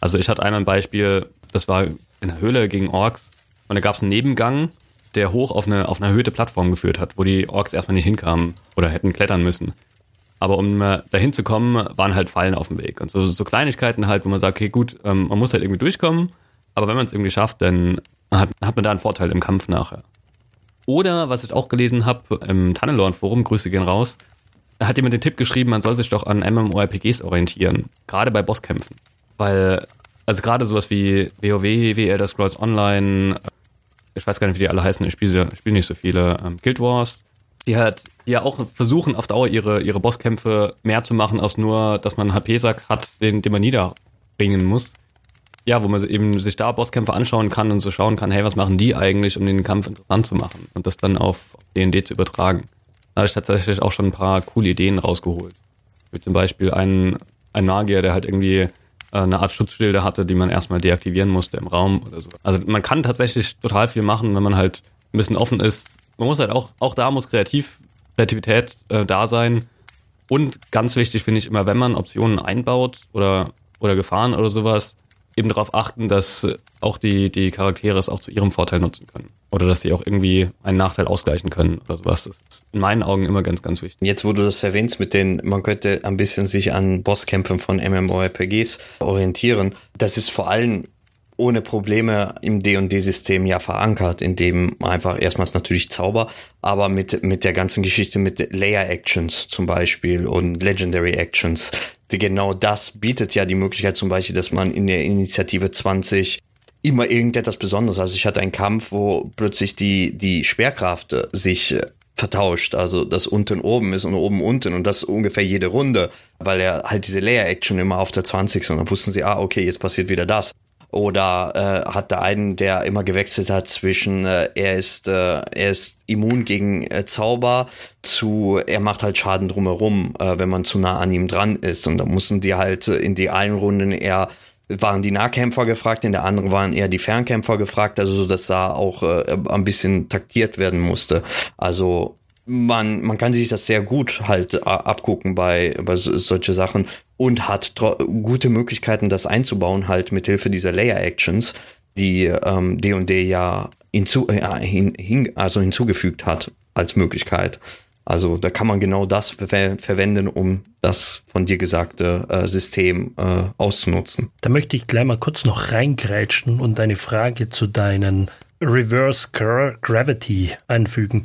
Also ich hatte einmal ein Beispiel, das war in der Höhle gegen Orks und da gab es einen Nebengang, der hoch auf eine, auf eine erhöhte Plattform geführt hat, wo die Orks erstmal nicht hinkamen oder hätten klettern müssen. Aber um äh, dahin zu kommen, waren halt Fallen auf dem Weg. Und so, so Kleinigkeiten halt, wo man sagt, okay, gut, ähm, man muss halt irgendwie durchkommen, aber wenn man es irgendwie schafft, dann hat, hat man da einen Vorteil im Kampf nachher. Oder, was ich auch gelesen habe, im Tunnelorn-Forum, Grüße gehen raus, hat jemand den Tipp geschrieben, man soll sich doch an MMORPGs orientieren, gerade bei Bosskämpfen. Weil, also gerade sowas wie WoW, wie Elder Scrolls Online, ich weiß gar nicht, wie die alle heißen, ich spiele spiel nicht so viele, ähm, Guild Wars, die halt, die ja auch versuchen, auf Dauer ihre, ihre Bosskämpfe mehr zu machen, als nur, dass man einen HP-Sack hat, den, den man niederbringen muss. Ja, wo man eben sich da Bosskämpfe anschauen kann und so schauen kann, hey, was machen die eigentlich, um den Kampf interessant zu machen und das dann auf D&D zu übertragen. Da habe ich tatsächlich auch schon ein paar coole Ideen rausgeholt. Wie zum Beispiel einen, ein Magier, der halt irgendwie äh, eine Art Schutzschilde hatte, die man erstmal deaktivieren musste im Raum oder so. Also man kann tatsächlich total viel machen, wenn man halt ein bisschen offen ist. Man muss halt auch, auch da muss kreativ, Kreativität äh, da sein. Und ganz wichtig finde ich immer, wenn man Optionen einbaut oder, oder Gefahren oder sowas, eben darauf achten, dass auch die, die Charaktere es auch zu ihrem Vorteil nutzen können. Oder dass sie auch irgendwie einen Nachteil ausgleichen können oder sowas. Das ist in meinen Augen immer ganz, ganz wichtig. Jetzt, wo du das erwähnst, mit den, man könnte ein bisschen sich an Bosskämpfen von MMORPGs orientieren. Das ist vor allem ohne Probleme im D&D-System ja verankert, in dem einfach erstmals natürlich Zauber, aber mit, mit der ganzen Geschichte mit Layer-Actions zum Beispiel und Legendary-Actions. Genau das bietet ja die Möglichkeit zum Beispiel, dass man in der Initiative 20 immer irgendetwas Besonderes. Also ich hatte einen Kampf, wo plötzlich die, die Schwerkraft sich äh, vertauscht, also das unten oben ist und oben unten und das ungefähr jede Runde, weil er halt diese Layer-Action immer auf der 20 ist und dann wussten sie, ah, okay, jetzt passiert wieder das. Oder äh, hat der einen, der immer gewechselt hat zwischen äh, er ist äh, er ist immun gegen äh, Zauber zu er macht halt Schaden drumherum, äh, wenn man zu nah an ihm dran ist. Und da mussten die halt in die einen Runden eher waren die Nahkämpfer gefragt, in der anderen waren eher die Fernkämpfer gefragt, also so dass da auch äh, ein bisschen taktiert werden musste. Also man, man kann sich das sehr gut halt abgucken bei, bei solche Sachen und hat gute Möglichkeiten, das einzubauen, halt mit Hilfe dieser Layer-Actions, die ähm, D&D ja hinzu, äh, hin, hin, also hinzugefügt hat als Möglichkeit. Also da kann man genau das ver verwenden, um das von dir gesagte äh, System äh, auszunutzen. Da möchte ich gleich mal kurz noch reingrätschen und eine Frage zu deinen Reverse Gravity anfügen.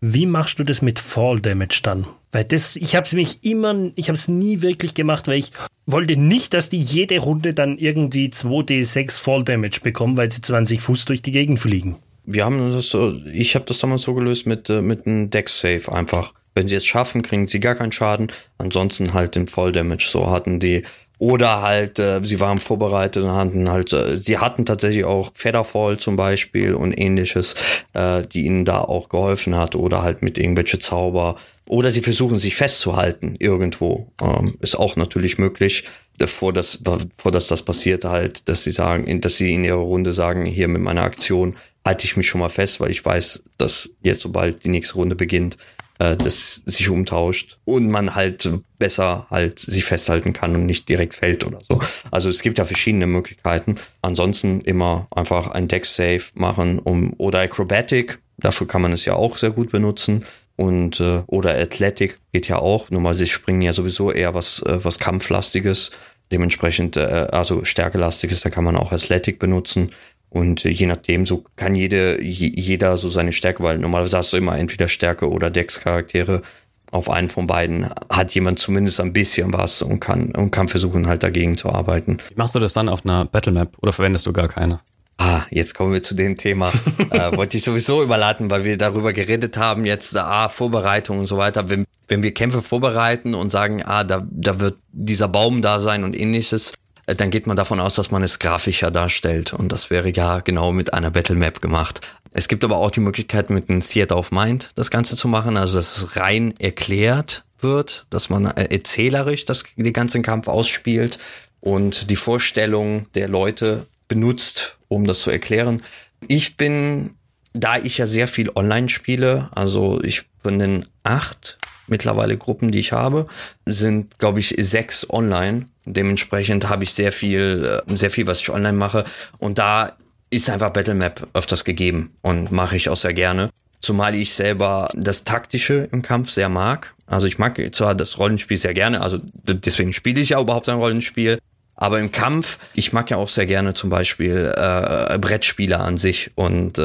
Wie machst du das mit Fall Damage dann? Weil das, ich habe es mich immer, ich habe es nie wirklich gemacht, weil ich wollte nicht, dass die jede Runde dann irgendwie 2d6 Fall Damage bekommen, weil sie 20 Fuß durch die Gegend fliegen wir haben das so, ich habe das damals so gelöst mit, äh, mit einem Deck-Save einfach. Wenn sie es schaffen, kriegen sie gar keinen Schaden. Ansonsten halt den Voll-Damage. So hatten die. Oder halt, äh, sie waren vorbereitet und hatten halt, äh, sie hatten tatsächlich auch Featherfall zum Beispiel und ähnliches, äh, die ihnen da auch geholfen hat. Oder halt mit irgendwelche Zauber. Oder sie versuchen sich festzuhalten irgendwo. Ähm, ist auch natürlich möglich bevor das, bevor das, das passiert halt, dass sie sagen, dass sie in ihrer Runde sagen, hier mit meiner Aktion halte ich mich schon mal fest, weil ich weiß, dass jetzt, sobald die nächste Runde beginnt, äh, das sich umtauscht und man halt besser halt sich festhalten kann und nicht direkt fällt oder so. Also es gibt ja verschiedene Möglichkeiten. Ansonsten immer einfach ein Deck Save machen um oder Acrobatic. Dafür kann man es ja auch sehr gut benutzen und äh, oder Athletic geht ja auch. Nur mal sie springen ja sowieso eher was äh, was kampflastiges. Dementsprechend äh, also stärkelastiges, da kann man auch Athletic benutzen und äh, je nachdem, so kann jede, jeder so seine Stärke, weil normalerweise hast du immer entweder Stärke oder Dex-Charaktere. Auf einen von beiden hat jemand zumindest ein bisschen was und kann, und kann versuchen, halt dagegen zu arbeiten. Wie machst du das dann auf einer Battlemap oder verwendest du gar keine? Ah, jetzt kommen wir zu dem Thema. äh, wollte ich sowieso überladen, weil wir darüber geredet haben, jetzt, ah, Vorbereitung und so weiter. Wenn, wenn wir Kämpfe vorbereiten und sagen, ah, da, da wird dieser Baum da sein und ähnliches, äh, dann geht man davon aus, dass man es grafischer darstellt. Und das wäre ja genau mit einer Battle Map gemacht. Es gibt aber auch die Möglichkeit, mit einem Theater of Mind das Ganze zu machen, also dass es rein erklärt wird, dass man äh, erzählerisch das, den ganzen Kampf ausspielt und die Vorstellung der Leute benutzt, um das zu erklären. Ich bin, da ich ja sehr viel online spiele, also ich von den acht mittlerweile Gruppen, die ich habe, sind, glaube ich, sechs online. Dementsprechend habe ich sehr viel, äh, sehr viel, was ich online mache. Und da ist einfach Battlemap öfters gegeben und mache ich auch sehr gerne. Zumal ich selber das Taktische im Kampf sehr mag. Also ich mag zwar das Rollenspiel sehr gerne, also deswegen spiele ich ja überhaupt ein Rollenspiel. Aber im Kampf, ich mag ja auch sehr gerne zum Beispiel äh, Brettspiele an sich und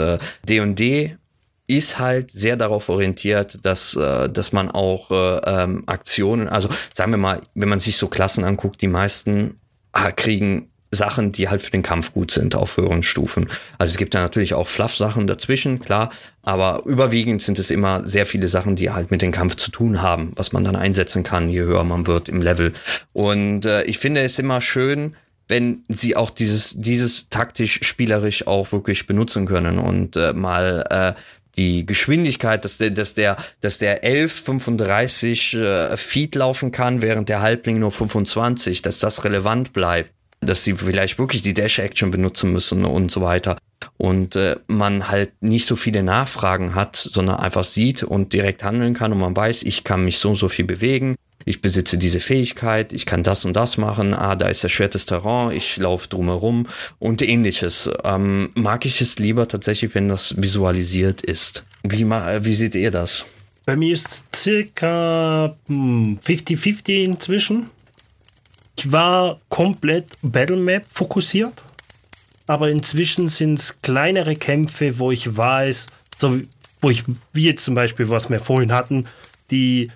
D&D äh, ist halt sehr darauf orientiert, dass, äh, dass man auch äh, ähm, Aktionen, also sagen wir mal, wenn man sich so Klassen anguckt, die meisten ah, kriegen Sachen, die halt für den Kampf gut sind auf höheren Stufen. Also es gibt da natürlich auch Fluff-Sachen dazwischen, klar, aber überwiegend sind es immer sehr viele Sachen, die halt mit dem Kampf zu tun haben, was man dann einsetzen kann, je höher man wird im Level. Und äh, ich finde es immer schön, wenn sie auch dieses, dieses taktisch spielerisch auch wirklich benutzen können und äh, mal äh, die Geschwindigkeit, dass der, dass der, dass der 11,35 äh, Feet laufen kann, während der Halbling nur 25, dass das relevant bleibt, dass sie vielleicht wirklich die Dash-Action benutzen müssen und so weiter. Und äh, man halt nicht so viele Nachfragen hat, sondern einfach sieht und direkt handeln kann und man weiß, ich kann mich so und so viel bewegen ich besitze diese Fähigkeit, ich kann das und das machen, ah, da ist erschwertes Terrain, ich laufe drumherum und ähnliches. Ähm, mag ich es lieber tatsächlich, wenn das visualisiert ist. Wie, wie seht ihr das? Bei mir ist circa 50-50 hm, inzwischen. Ich war komplett Battlemap fokussiert, aber inzwischen sind es kleinere Kämpfe, wo ich weiß, so wo ich, wie jetzt zum Beispiel, was wir vorhin hatten, die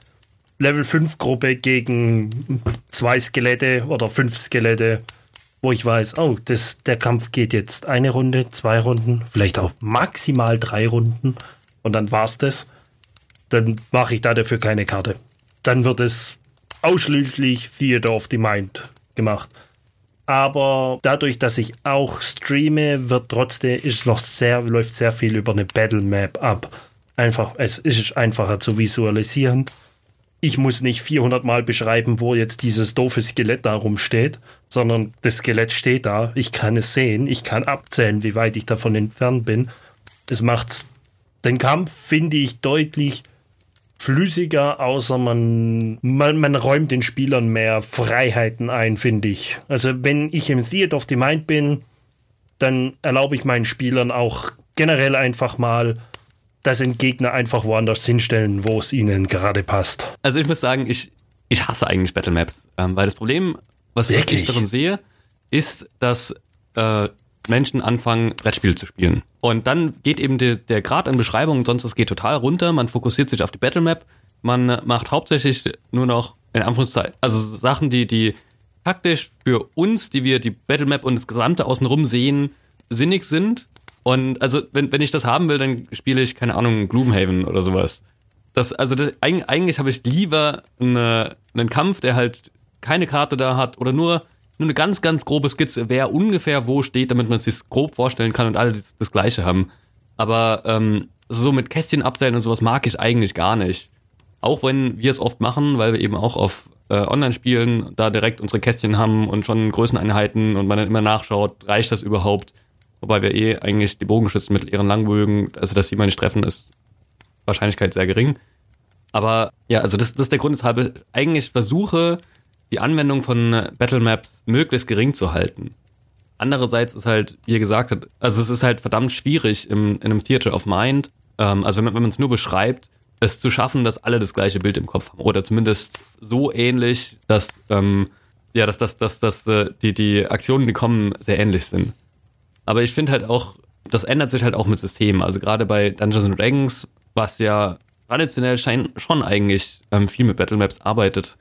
Level 5 Gruppe gegen zwei Skelette oder fünf Skelette, wo ich weiß, oh, das, der Kampf geht jetzt eine Runde, zwei Runden, vielleicht auch maximal drei Runden und dann war's das. Dann mache ich da dafür keine Karte. Dann wird es ausschließlich Theater of the Mind gemacht. Aber dadurch, dass ich auch streame, wird trotzdem, ist noch sehr, läuft sehr viel über eine Battle Map ab. Einfach, es ist einfacher zu visualisieren ich muss nicht 400 Mal beschreiben, wo jetzt dieses doofe Skelett da rumsteht, sondern das Skelett steht da, ich kann es sehen, ich kann abzählen, wie weit ich davon entfernt bin. Das macht den Kampf, finde ich, deutlich flüssiger, außer man, man, man räumt den Spielern mehr Freiheiten ein, finde ich. Also wenn ich im Theater of the Mind bin, dann erlaube ich meinen Spielern auch generell einfach mal, dass ein Gegner einfach woanders hinstellen, wo es ihnen gerade passt. Also ich muss sagen, ich, ich hasse eigentlich Battle Maps, ähm, weil das Problem, was Wirklich? ich darin sehe, ist, dass äh, Menschen anfangen, Brettspiele zu spielen. Und dann geht eben der, der Grad an Beschreibung und sonst was geht total runter. Man fokussiert sich auf die Battle Map. Man macht hauptsächlich nur noch, in Anführungszeichen, also Sachen, die, die taktisch für uns, die wir die Battle Map und das Gesamte außenrum sehen, sinnig sind. Und also, wenn, wenn ich das haben will, dann spiele ich, keine Ahnung, Gloomhaven oder sowas. Das, also das, eigentlich, habe ich lieber eine, einen Kampf, der halt keine Karte da hat oder nur, nur eine ganz, ganz grobe Skizze, wer ungefähr wo steht, damit man es sich grob vorstellen kann und alle das, das Gleiche haben. Aber ähm, so mit Kästchen abzählen und sowas mag ich eigentlich gar nicht. Auch wenn wir es oft machen, weil wir eben auch auf äh, Online-Spielen da direkt unsere Kästchen haben und schon Größeneinheiten und man dann immer nachschaut, reicht das überhaupt? Wobei wir eh eigentlich die Bogenschützen mit ihren Langbögen, also dass sie mal nicht treffen, ist Wahrscheinlichkeit sehr gering. Aber ja, also das, das ist der Grund, weshalb ich eigentlich versuche, die Anwendung von Battle Maps möglichst gering zu halten. Andererseits ist halt, wie ihr gesagt habt, also es ist halt verdammt schwierig im, in einem Theater of Mind, ähm, also wenn man wenn man es nur beschreibt, es zu schaffen, dass alle das gleiche Bild im Kopf haben. Oder zumindest so ähnlich, dass, ähm, ja, dass, dass, dass, dass äh, die, die Aktionen, die kommen, sehr ähnlich sind. Aber ich finde halt auch, das ändert sich halt auch mit Systemen. Also gerade bei Dungeons and Dragons, was ja traditionell schein, schon eigentlich ähm, viel mit Battle Maps arbeitet.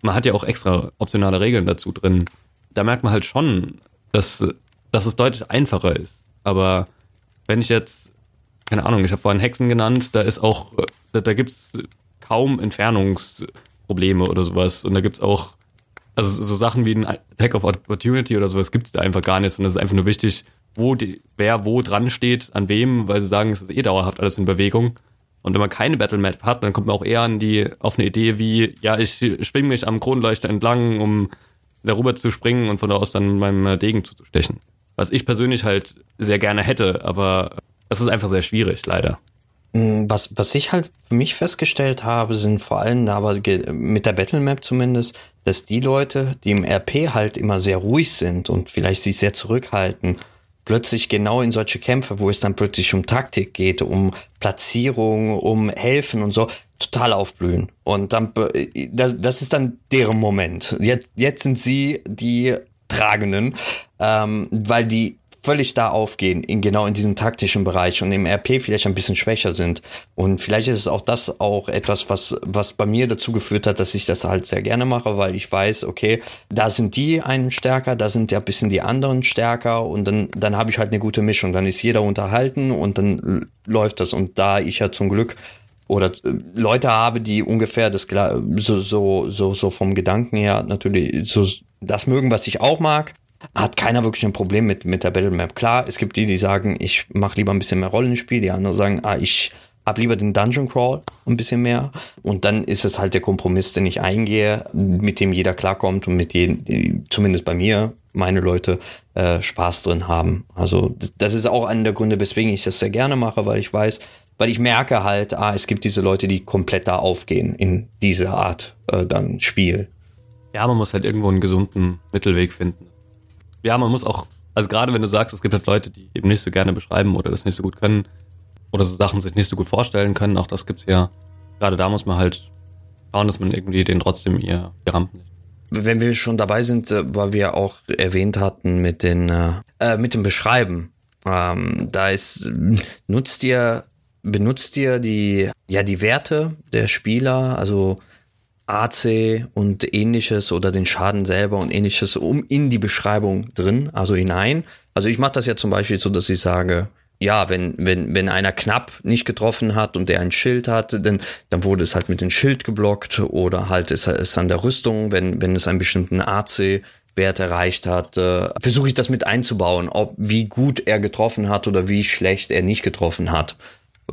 Man hat ja auch extra optionale Regeln dazu drin. Da merkt man halt schon, dass, dass es deutlich einfacher ist. Aber wenn ich jetzt, keine Ahnung, ich habe vorhin Hexen genannt, da ist auch, da, da gibt es kaum Entfernungsprobleme oder sowas. Und da gibt es auch, also so Sachen wie ein Attack of Opportunity oder sowas gibt es da einfach gar nicht, sondern es ist einfach nur wichtig, wo die, wer wo dran steht, an wem, weil sie sagen, es ist eh dauerhaft alles in Bewegung. Und wenn man keine Battle Map hat, dann kommt man auch eher an die, auf eine Idee wie, ja, ich schwinge mich am Kronleuchter entlang, um darüber zu springen und von da aus dann meinem Degen zuzustechen. Was ich persönlich halt sehr gerne hätte, aber es ist einfach sehr schwierig, leider. Was, was ich halt für mich festgestellt habe, sind vor allem aber mit der Battle Map zumindest, dass die Leute, die im RP halt immer sehr ruhig sind und vielleicht sich sehr zurückhalten, plötzlich genau in solche Kämpfe, wo es dann plötzlich um Taktik geht, um Platzierung, um Helfen und so, total aufblühen. Und dann, das ist dann deren Moment. Jetzt, jetzt sind sie die Tragenden, ähm, weil die völlig da aufgehen, in genau in diesem taktischen Bereich und im RP vielleicht ein bisschen schwächer sind. Und vielleicht ist es auch das auch etwas, was, was bei mir dazu geführt hat, dass ich das halt sehr gerne mache, weil ich weiß, okay, da sind die einen stärker, da sind ja ein bisschen die anderen stärker und dann, dann habe ich halt eine gute Mischung. Dann ist jeder unterhalten und dann läuft das. Und da ich ja zum Glück oder Leute habe, die ungefähr das so so so so vom Gedanken her natürlich so das mögen, was ich auch mag, hat keiner wirklich ein Problem mit, mit der Battle Map. Klar, es gibt die, die sagen, ich mache lieber ein bisschen mehr Rollenspiel, die anderen sagen, ah, ich hab lieber den Dungeon Crawl ein bisschen mehr. Und dann ist es halt der Kompromiss, den ich eingehe, mit dem jeder klarkommt und mit dem, zumindest bei mir, meine Leute äh, Spaß drin haben. Also das ist auch einer der Gründe, weswegen ich das sehr gerne mache, weil ich weiß, weil ich merke halt, ah, es gibt diese Leute, die komplett da aufgehen in diese Art äh, dann Spiel. Ja, man muss halt irgendwo einen gesunden Mittelweg finden ja, man muss auch, also gerade wenn du sagst, es gibt halt Leute, die eben nicht so gerne beschreiben oder das nicht so gut können oder so Sachen sich nicht so gut vorstellen können, auch das gibt's ja. Gerade da muss man halt schauen, dass man irgendwie den trotzdem ihr, Rampen nicht. Wenn wir schon dabei sind, äh, weil wir auch erwähnt hatten mit den äh, äh, mit dem Beschreiben, ähm, da ist nutzt ihr benutzt ihr die ja die Werte der Spieler, also AC und ähnliches oder den Schaden selber und ähnliches um in die Beschreibung drin, also hinein. Also ich mache das ja zum Beispiel so, dass ich sage, ja, wenn, wenn, wenn einer knapp nicht getroffen hat und der ein Schild hat, dann, dann wurde es halt mit dem Schild geblockt oder halt ist es an der Rüstung, wenn, wenn es einen bestimmten AC Wert erreicht hat, äh, versuche ich das mit einzubauen, ob wie gut er getroffen hat oder wie schlecht er nicht getroffen hat.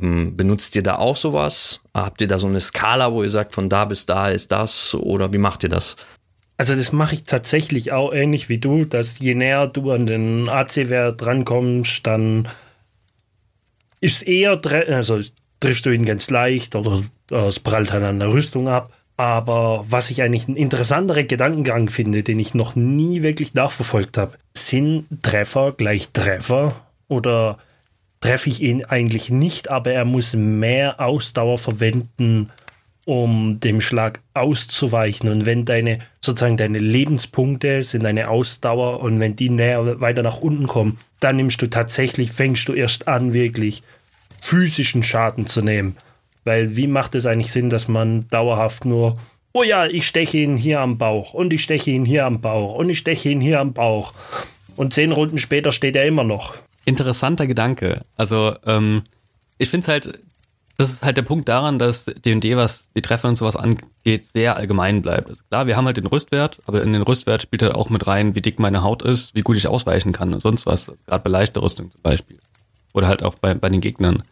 Ähm, benutzt ihr da auch sowas? Habt ihr da so eine Skala, wo ihr sagt, von da bis da ist das? Oder wie macht ihr das? Also das mache ich tatsächlich auch ähnlich wie du, dass je näher du an den AC-Wert rankommst, dann ist eher, also triffst du ihn ganz leicht oder es prallt halt an der Rüstung ab. Aber was ich eigentlich einen interessanteren Gedankengang finde, den ich noch nie wirklich nachverfolgt habe, sind Treffer gleich Treffer oder treffe ich ihn eigentlich nicht, aber er muss mehr Ausdauer verwenden, um dem Schlag auszuweichen. Und wenn deine, sozusagen deine Lebenspunkte sind deine Ausdauer und wenn die näher weiter nach unten kommen, dann nimmst du tatsächlich, fängst du erst an, wirklich physischen Schaden zu nehmen. Weil wie macht es eigentlich Sinn, dass man dauerhaft nur, oh ja, ich steche ihn hier am Bauch und ich steche ihn hier am Bauch und ich steche ihn hier am Bauch. Und zehn Runden später steht er immer noch. Interessanter Gedanke. Also, ähm, ich finde es halt, das ist halt der Punkt daran, dass D&D, was die Treffer und sowas angeht, sehr allgemein bleibt. Also klar, wir haben halt den Rüstwert, aber in den Rüstwert spielt halt auch mit rein, wie dick meine Haut ist, wie gut ich ausweichen kann und sonst was. Also Gerade bei leichter Rüstung zum Beispiel. Oder halt auch bei, bei den Gegnern.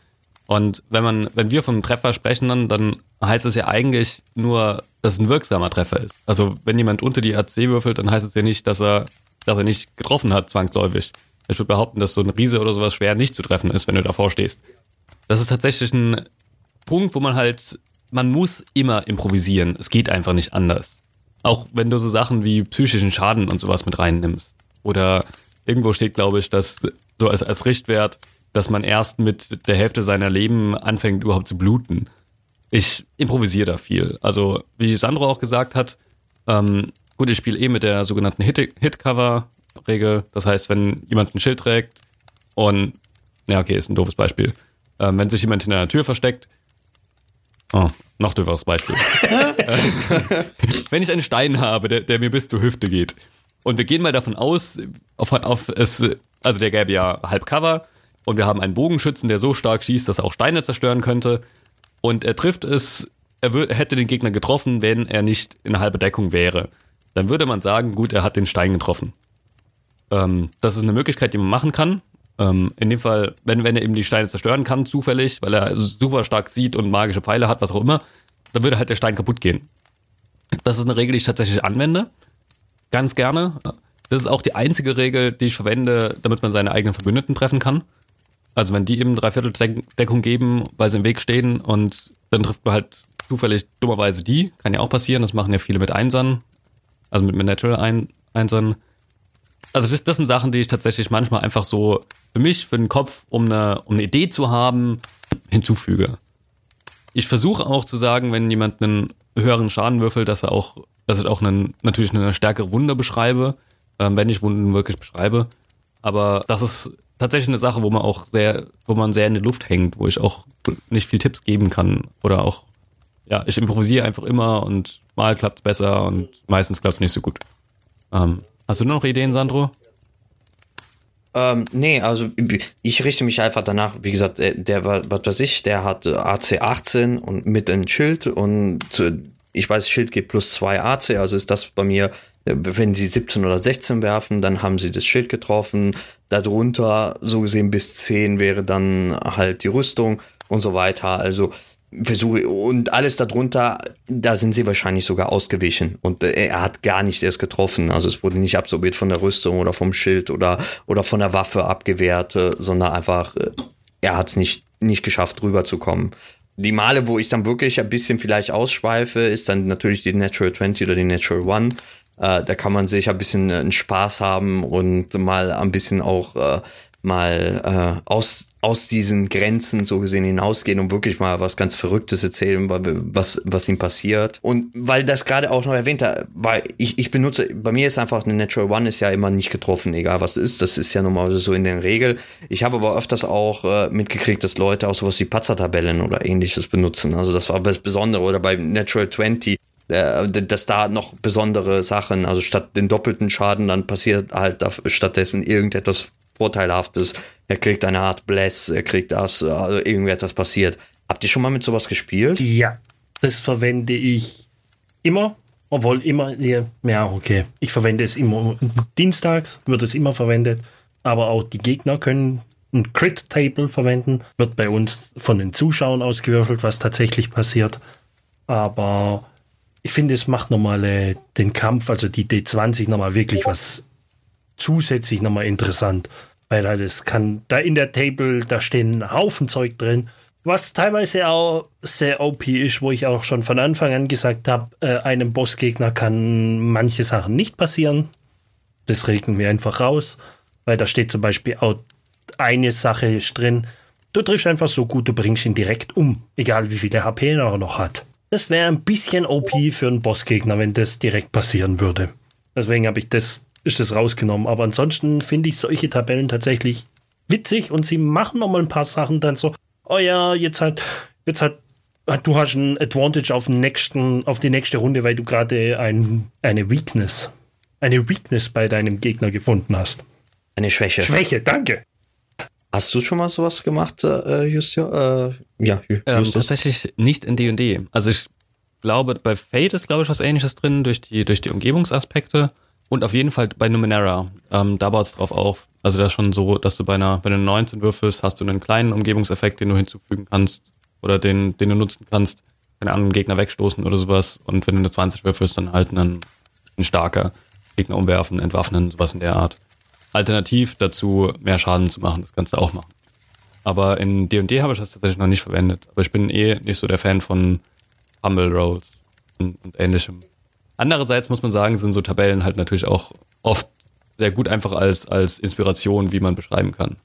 Und wenn man, wenn wir vom Treffer sprechen, dann, dann heißt es ja eigentlich nur, dass es ein wirksamer Treffer ist. Also wenn jemand unter die AC würfelt, dann heißt es ja nicht, dass er, dass er nicht getroffen hat, zwangsläufig. Ich würde behaupten, dass so ein Riese oder sowas schwer nicht zu treffen ist, wenn du davor stehst. Das ist tatsächlich ein Punkt, wo man halt, man muss immer improvisieren. Es geht einfach nicht anders. Auch wenn du so Sachen wie psychischen Schaden und sowas mit reinnimmst. Oder irgendwo steht, glaube ich, dass so als, als Richtwert, dass man erst mit der Hälfte seiner Leben anfängt, überhaupt zu bluten. Ich improvisiere da viel. Also, wie Sandro auch gesagt hat, ähm, gut, ich spiele eh mit der sogenannten Hit-Cover-Regel. Das heißt, wenn jemand ein Schild trägt und, ja, okay, ist ein doofes Beispiel. Ähm, wenn sich jemand hinter einer Tür versteckt, Oh, noch dürferes Beispiel. Wenn ich einen Stein habe, der, der, mir bis zur Hüfte geht, und wir gehen mal davon aus, auf, auf es, also der gäbe ja halb Cover, und wir haben einen Bogenschützen, der so stark schießt, dass er auch Steine zerstören könnte, und er trifft es, er hätte den Gegner getroffen, wenn er nicht in halber Deckung wäre. Dann würde man sagen, gut, er hat den Stein getroffen. Ähm, das ist eine Möglichkeit, die man machen kann. Ähm, in dem Fall, wenn, wenn er eben die Steine zerstören kann, zufällig, weil er super stark sieht und magische Pfeile hat, was auch immer, dann würde halt der Stein kaputt gehen. Das ist eine Regel, die ich tatsächlich anwende. Ganz gerne. Das ist auch die einzige Regel, die ich verwende, damit man seine eigenen Verbündeten treffen kann. Also wenn die eben dreiviertel Deckung geben, weil sie im Weg stehen und dann trifft man halt zufällig dummerweise die, kann ja auch passieren, das machen ja viele mit Einsern, also mit, mit Natural Einsern. Also das, das sind Sachen, die ich tatsächlich manchmal einfach so für mich, für den Kopf, um eine, um eine Idee zu haben, hinzufüge. Ich versuche auch zu sagen, wenn jemand einen höheren Schaden würfelt, dass er auch, dass ich auch einen, natürlich eine stärkere Wunder beschreibe, ähm, wenn ich Wunden wirklich beschreibe. Aber das ist tatsächlich eine Sache, wo man auch sehr, wo man sehr in der Luft hängt, wo ich auch nicht viel Tipps geben kann. Oder auch, ja, ich improvisiere einfach immer und mal klappt es besser und meistens klappt es nicht so gut. Ähm, hast du noch Ideen, Sandro? Ähm, nee, also ich richte mich einfach danach, wie gesagt, der, der was weiß ich, der hat AC 18 und mit einem Schild und ich weiß, Schild geht plus 2 AC, also ist das bei mir, wenn sie 17 oder 16 werfen, dann haben sie das Schild getroffen. Darunter, so gesehen, bis 10 wäre dann halt die Rüstung und so weiter. Also versuche und alles darunter, da sind sie wahrscheinlich sogar ausgewichen und äh, er hat gar nicht erst getroffen. Also es wurde nicht absorbiert von der Rüstung oder vom Schild oder oder von der Waffe abgewehrt, äh, sondern einfach äh, er hat es nicht nicht geschafft rüberzukommen. Die Male, wo ich dann wirklich ein bisschen vielleicht ausschweife, ist dann natürlich die Natural 20 oder die Natural One. Äh, da kann man sich ein bisschen einen Spaß haben und mal ein bisschen auch äh, mal äh, aus, aus diesen Grenzen so gesehen hinausgehen und wirklich mal was ganz Verrücktes erzählen, was, was ihm passiert. Und weil das gerade auch noch erwähnt hat, weil ich, ich benutze, bei mir ist einfach eine Natural One ist ja immer nicht getroffen, egal was ist. Das ist ja normalerweise so in der Regel. Ich habe aber öfters auch äh, mitgekriegt, dass Leute auch sowas wie Patzer-Tabellen oder ähnliches benutzen. Also das war das Besondere. Oder bei Natural 20 äh, dass da noch besondere Sachen, also statt den doppelten Schaden, dann passiert halt stattdessen irgendetwas Vorteilhaftes. Er kriegt eine Art Bless, er kriegt das, also irgendwie etwas passiert. Habt ihr schon mal mit sowas gespielt? Ja, das verwende ich immer, obwohl immer, ja, okay. Ich verwende es immer, dienstags wird es immer verwendet, aber auch die Gegner können ein Crit-Table verwenden, wird bei uns von den Zuschauern ausgewürfelt, was tatsächlich passiert. Aber ich finde, es macht nochmal äh, den Kampf, also die D20 nochmal wirklich was zusätzlich nochmal interessant. Weil halt es kann, da in der Table, da stehen ein Haufen Zeug drin Was teilweise auch sehr OP ist, wo ich auch schon von Anfang an gesagt habe, äh, einem Bossgegner kann manche Sachen nicht passieren. Das regeln wir einfach raus, weil da steht zum Beispiel auch eine Sache drin. Du triffst einfach so gut, du bringst ihn direkt um, egal wie viele HP er noch hat. Das wäre ein bisschen OP für einen Bossgegner, wenn das direkt passieren würde. Deswegen habe ich das, ist das rausgenommen. Aber ansonsten finde ich solche Tabellen tatsächlich witzig und sie machen noch mal ein paar Sachen dann so, oh ja, jetzt hat, jetzt hat, du hast ein Advantage auf, den nächsten, auf die nächste Runde, weil du gerade ein, eine Weakness, eine Weakness bei deinem Gegner gefunden hast. Eine Schwäche. Schwäche, danke. Hast du schon mal sowas gemacht, äh, Justio? Äh, ja, ähm, tatsächlich nicht in D&D. Also ich glaube, bei Fate ist, glaube ich, was ähnliches drin, durch die, durch die Umgebungsaspekte. Und auf jeden Fall bei Numenera. Ähm, da baut es drauf auf. Also das ist schon so, dass du bei einer, wenn du 19 würfelst, hast du einen kleinen Umgebungseffekt, den du hinzufügen kannst oder den, den du nutzen kannst, keine Ahnung, Gegner wegstoßen oder sowas. Und wenn du eine 20 würfelst, dann halt einen, ein starker Gegner umwerfen, entwaffnen, sowas in der Art. Alternativ dazu, mehr Schaden zu machen, das kannst du auch machen. Aber in D&D habe ich das tatsächlich noch nicht verwendet. Aber ich bin eh nicht so der Fan von Humble Rolls und, und ähnlichem. Andererseits muss man sagen, sind so Tabellen halt natürlich auch oft sehr gut einfach als, als Inspiration, wie man beschreiben kann.